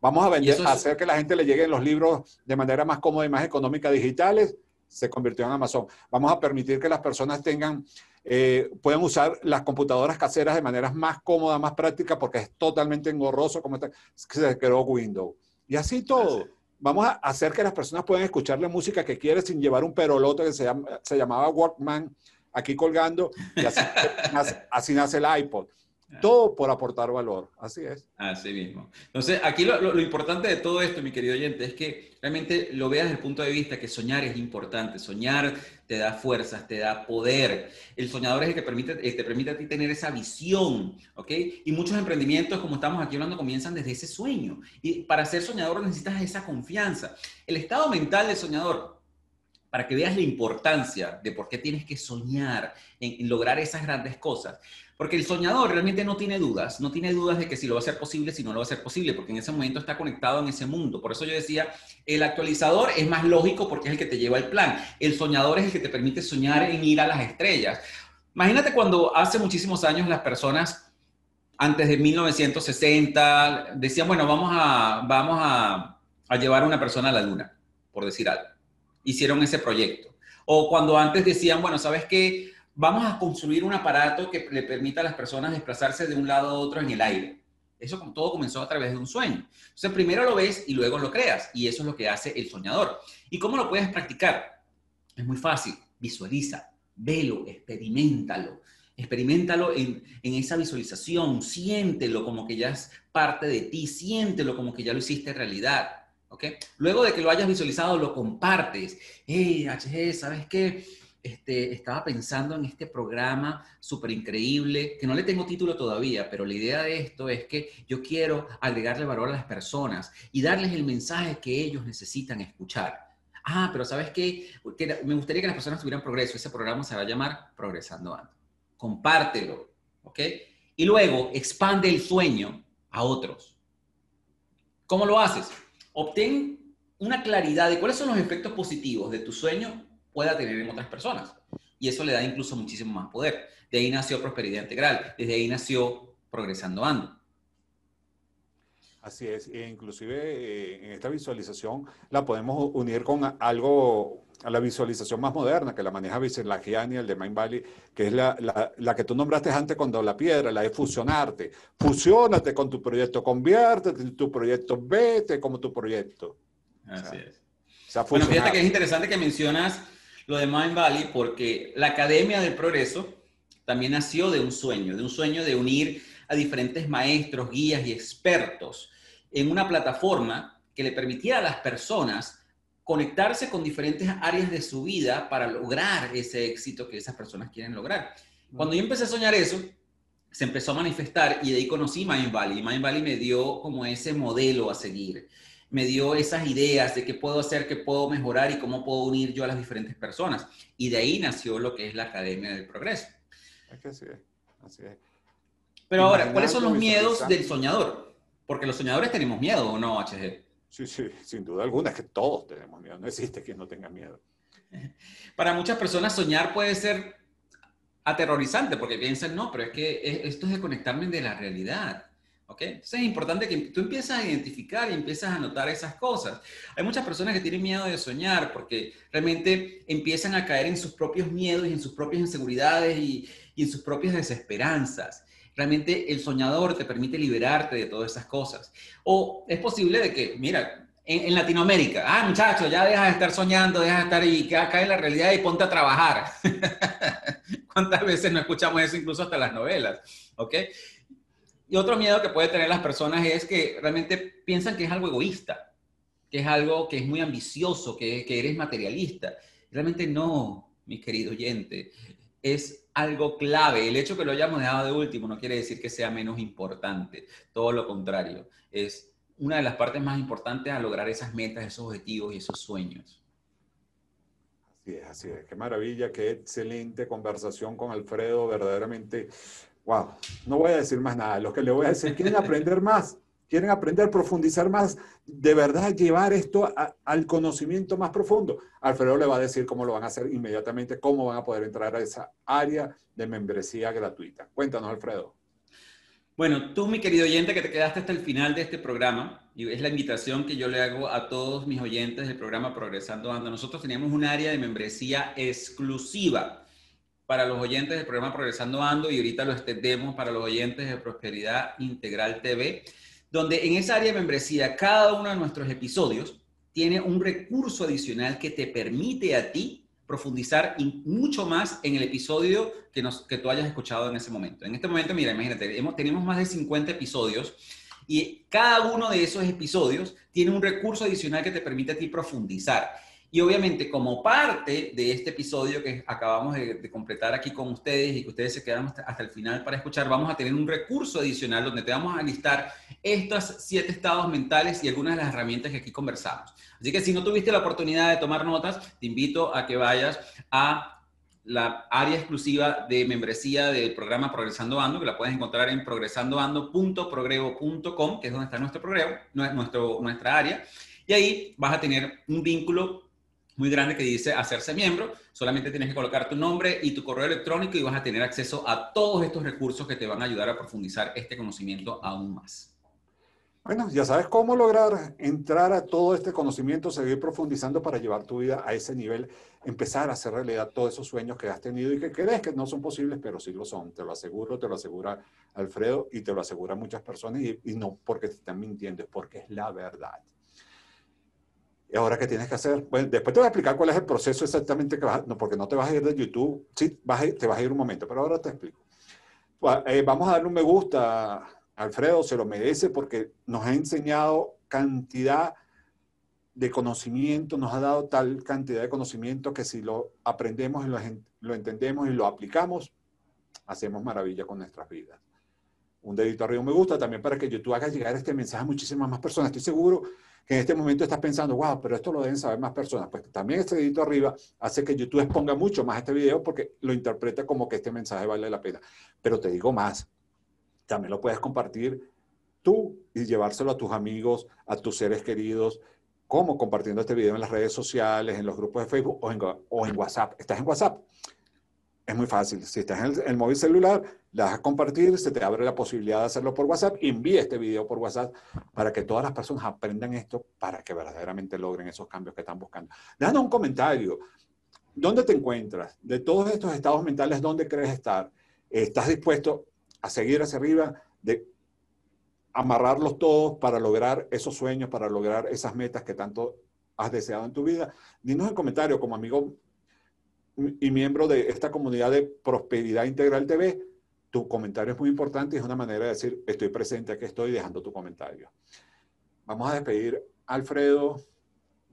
Vamos a vender, hacer que la gente le lleguen los libros de manera más cómoda y más económica digitales. Se convirtió en Amazon. Vamos a permitir que las personas tengan, eh, puedan usar las computadoras caseras de manera más cómoda, más práctica, porque es totalmente engorroso como está, se creó Windows. Y así todo vamos a hacer que las personas puedan escuchar la música que quieren sin llevar un peroloto que se, se llamaba Walkman aquí colgando y así, así nace el iPod. Todo por aportar valor, así es. Así mismo. Entonces, aquí lo, importante de todo esto, mi querido oyente, es que realmente lo veas desde el punto de vista que soñar es importante. Soñar te da fuerzas, te da poder. El soñador es el que permite, eh, te permite a ti tener esa visión, ¿ok? Y muchos emprendimientos, como estamos aquí hablando, comienzan desde ese sueño. Y para ser soñador necesitas esa confianza. El estado mental del soñador, para que veas la importancia de por qué tienes que soñar en lograr esas grandes cosas porque el soñador realmente no tiene dudas, no tiene dudas de que si lo va a ser posible, si no lo va a ser posible, porque en ese momento está conectado en ese mundo. Por eso yo decía, el actualizador es más lógico porque es el que te lleva el plan. El soñador es el que te permite soñar en ir a las estrellas. Imagínate cuando hace muchísimos años las personas, antes de 1960, decían, bueno, vamos a, vamos a, a llevar a una persona a la luna, por decir algo. Hicieron ese proyecto. O cuando antes decían, bueno, ¿sabes qué? Vamos a construir un aparato que le permita a las personas desplazarse de un lado a otro en el aire. Eso todo comenzó a través de un sueño. Entonces, primero lo ves y luego lo creas. Y eso es lo que hace el soñador. ¿Y cómo lo puedes practicar? Es muy fácil. Visualiza, velo, experimentalo. Experimentalo en, en, esa visualización, siéntelo como que ya es parte de ti, siéntelo como que ya lo hiciste realidad. ¿ok? Luego de que lo hayas visualizado, lo compartes. Hey, HG, ¿sabes qué? Este, estaba pensando en este programa súper increíble, que no le tengo título todavía, pero la idea de esto es que yo quiero agregarle valor a las personas y darles el mensaje que ellos necesitan escuchar. Ah, pero ¿sabes qué? Que me gustaría que las personas tuvieran progreso. Ese programa se va a llamar Progresando Ando. Compártelo, ¿ok? Y luego expande el sueño a otros. ¿Cómo lo haces? Obtén una claridad de cuáles son los efectos positivos de tu sueño pueda tener en otras personas. Y eso le da incluso muchísimo más poder. De ahí nació Prosperidad Integral, desde ahí nació Progresando Ando. Así es, e inclusive eh, en esta visualización la podemos unir con algo, a la visualización más moderna que la maneja Gianni, el de Mind Valley, que es la, la, la, que tú nombraste antes cuando la piedra, la de fusionarte. Fusionate con tu proyecto, conviértete en tu proyecto, vete como tu proyecto. Así es. bueno, fíjate que es interesante que mencionas lo de Mind Valley porque la Academia del Progreso también nació de un sueño, de un sueño de unir a diferentes maestros, guías y expertos en una plataforma que le permitiera a las personas conectarse con diferentes áreas de su vida para lograr ese éxito que esas personas quieren lograr. Cuando yo empecé a soñar eso, se empezó a manifestar y de ahí conocí Mind Valley. Mind Valley me dio como ese modelo a seguir me dio esas ideas de qué puedo hacer, qué puedo mejorar y cómo puedo unir yo a las diferentes personas. Y de ahí nació lo que es la Academia del Progreso. Es que así es, así es. Pero ahora, ¿cuáles son los miedos del soñador? Porque los soñadores tenemos miedo, ¿o no, HG? Sí, sí, sin duda alguna, es que todos tenemos miedo, no existe quien no tenga miedo. Para muchas personas soñar puede ser aterrorizante porque piensan, no, pero es que esto es de conectarme de la realidad. ¿Ok? Entonces es importante que tú empieces a identificar y empiezas a notar esas cosas. Hay muchas personas que tienen miedo de soñar porque realmente empiezan a caer en sus propios miedos y en sus propias inseguridades y, y en sus propias desesperanzas. Realmente el soñador te permite liberarte de todas esas cosas. O es posible de que, mira, en, Latinoamérica, ah, muchacho, ya deja de estar soñando, deja de estar y cae en la realidad y ponte a trabajar. ¿Cuántas veces no escuchamos eso incluso hasta las novelas? ¿Ok? Y otro miedo que puede tener las personas es que realmente piensan que es algo egoísta, que es algo que es muy ambicioso, que, que eres materialista. Realmente no, mi querido oyente. Es algo clave. El hecho que lo hayamos dejado de último no quiere decir que sea menos importante. Todo lo contrario. Es una de las partes más importantes a lograr esas metas, esos objetivos y esos sueños. Así es, así es. Qué maravilla, qué excelente conversación con Alfredo. Verdaderamente wow, no voy a decir más nada. Lo que le voy a decir, quieren aprender más, quieren aprender, profundizar más, de verdad llevar esto al conocimiento más profundo. Alfredo le va a decir cómo lo van a hacer inmediatamente, cómo van a poder entrar a esa área de membresía gratuita. Cuéntanos, Alfredo. Bueno, tú, mi querido oyente, que te quedaste hasta el final de este programa, y es la invitación que yo le hago a todos mis oyentes del programa Progresando Ando. Nosotros tenemos un área de membresía exclusiva para los oyentes del programa Progresando Ando y ahorita lo extendemos para los oyentes de Prosperidad Integral TV, donde en esa área de membresía cada uno de nuestros episodios tiene un recurso adicional que te permite a ti profundizar mucho más en el episodio que, nos, que tú hayas escuchado en ese momento. En este momento, mira, imagínate, hemos, tenemos más de 50 episodios y cada uno de esos episodios tiene un recurso adicional que te permite a ti profundizar. Y obviamente como parte de este episodio que acabamos de, completar aquí con ustedes y que ustedes se quedaron hasta, el final para escuchar, vamos a tener un recurso adicional donde te vamos a listar estos siete estados mentales y algunas de las herramientas que aquí conversamos. Así que si no tuviste la oportunidad de tomar notas, te invito a que vayas a la área exclusiva de membresía del programa Progresando Ando, que la puedes encontrar en progresandoando.progrevo.com, que es donde está nuestro progreso, nuestro, nuestra área. Y ahí vas a tener un vínculo muy grande que dice hacerse miembro. Solamente tienes que colocar tu nombre y tu correo electrónico y vas a tener acceso a todos estos recursos que te van a ayudar a profundizar este conocimiento aún más. Bueno, ya sabes cómo lograr entrar a todo este conocimiento, seguir profundizando para llevar tu vida a ese nivel, empezar a hacer realidad todos esos sueños que has tenido y que crees que no son posibles, pero sí lo son. Te lo aseguro, te lo asegura Alfredo y te lo asegura muchas personas y, y no porque te están mintiendo, es porque es la verdad. ¿Y ahora qué tienes que hacer? Bueno, después te voy a explicar cuál es el proceso exactamente que vas no, porque no te vas a ir de YouTube, sí, vas te vas a ir un momento, pero ahora te explico. Eh, vamos a darle un me gusta, Alfredo se lo merece porque nos ha enseñado cantidad de conocimiento, nos ha dado tal cantidad de conocimiento que si lo aprendemos y lo, lo entendemos y lo aplicamos, hacemos maravilla con nuestras vidas. Un dedito arriba, un me gusta también para que YouTube haga llegar este mensaje a muchísimas más personas. Estoy seguro que en este momento estás pensando, wow, pero esto lo deben saber más personas. Pues también este dedito arriba hace que YouTube exponga mucho más este video porque lo interpreta como que este mensaje vale la pena. Pero te digo más, también lo puedes compartir tú y llevárselo a tus amigos, a tus seres queridos, como compartiendo este video en las redes sociales, en los grupos de Facebook o en, o en WhatsApp. ¿Estás en WhatsApp? Es muy fácil. Si estás en el, móvil celular, le compartir, se te abre la posibilidad de hacerlo por WhatsApp. Envía este video por WhatsApp para que todas las personas aprendan esto para que verdaderamente logren esos cambios que están buscando. Déjanos un comentario. ¿Dónde te encuentras? De todos estos estados mentales, ¿dónde crees estar? ¿Estás dispuesto a seguir hacia arriba, de amarrarlos todos para lograr esos sueños, para lograr esas metas que tanto has deseado en tu vida? Dinos en comentario, como amigo y miembro de esta comunidad de Prosperidad Integral TV, tu comentario es muy importante y es una manera de decir, estoy presente, aquí estoy dejando tu comentario. Vamos a despedir a Alfredo,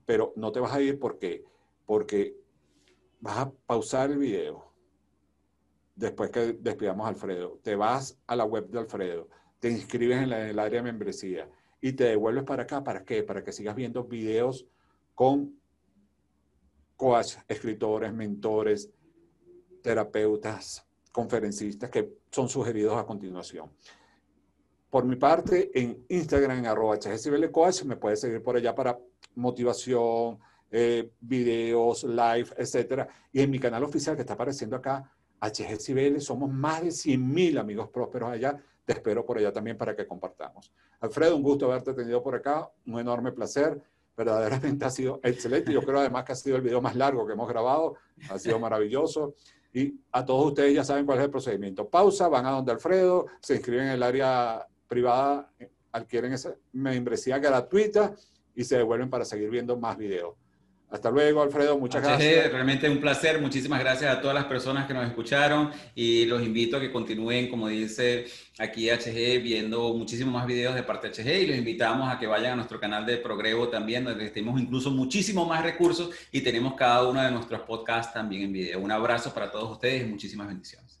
pero no te vas a ir porque, porque vas a pausar el video después que despidamos a Alfredo. Te vas a la web de Alfredo, te inscribes en, en el área de membresía y te devuelves para acá. ¿Para qué? Para que sigas viendo videos con coach, escritores, mentores, terapeutas, conferencistas que son sugeridos a continuación. Por mi parte, en Instagram, en arroba Coach, me puedes seguir por allá para motivación, eh, videos, live, etcétera. Y en mi canal oficial que está apareciendo acá, HGCBL, somos más de 100 mil amigos prósperos allá te espero por allá también para que compartamos. Alfredo, un gusto haberte tenido por acá, un enorme placer. Verdaderamente ha sido excelente. Yo creo además que ha sido el video más largo que hemos grabado. Ha sido maravilloso. Y a todos ustedes ya saben cuál es el procedimiento. Pausa, van a donde Alfredo, se inscriben en el área privada, adquieren esa membresía gratuita y se devuelven para seguir viendo más videos. Hasta luego, Alfredo. Muchas gracias. Realmente un placer. Muchísimas gracias a todas las personas que nos escucharon y los invito a que continúen, como dice aquí HG, viendo muchísimos más videos de parte de HG y los invitamos a que vayan a nuestro canal de Progrevo también, donde tenemos incluso muchísimos más recursos y tenemos cada uno de nuestros podcasts también en video. Un abrazo para todos ustedes y muchísimas bendiciones.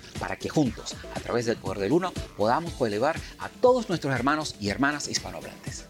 para que juntos, a través del poder del uno, podamos elevar a todos nuestros hermanos y hermanas hispanohablantes.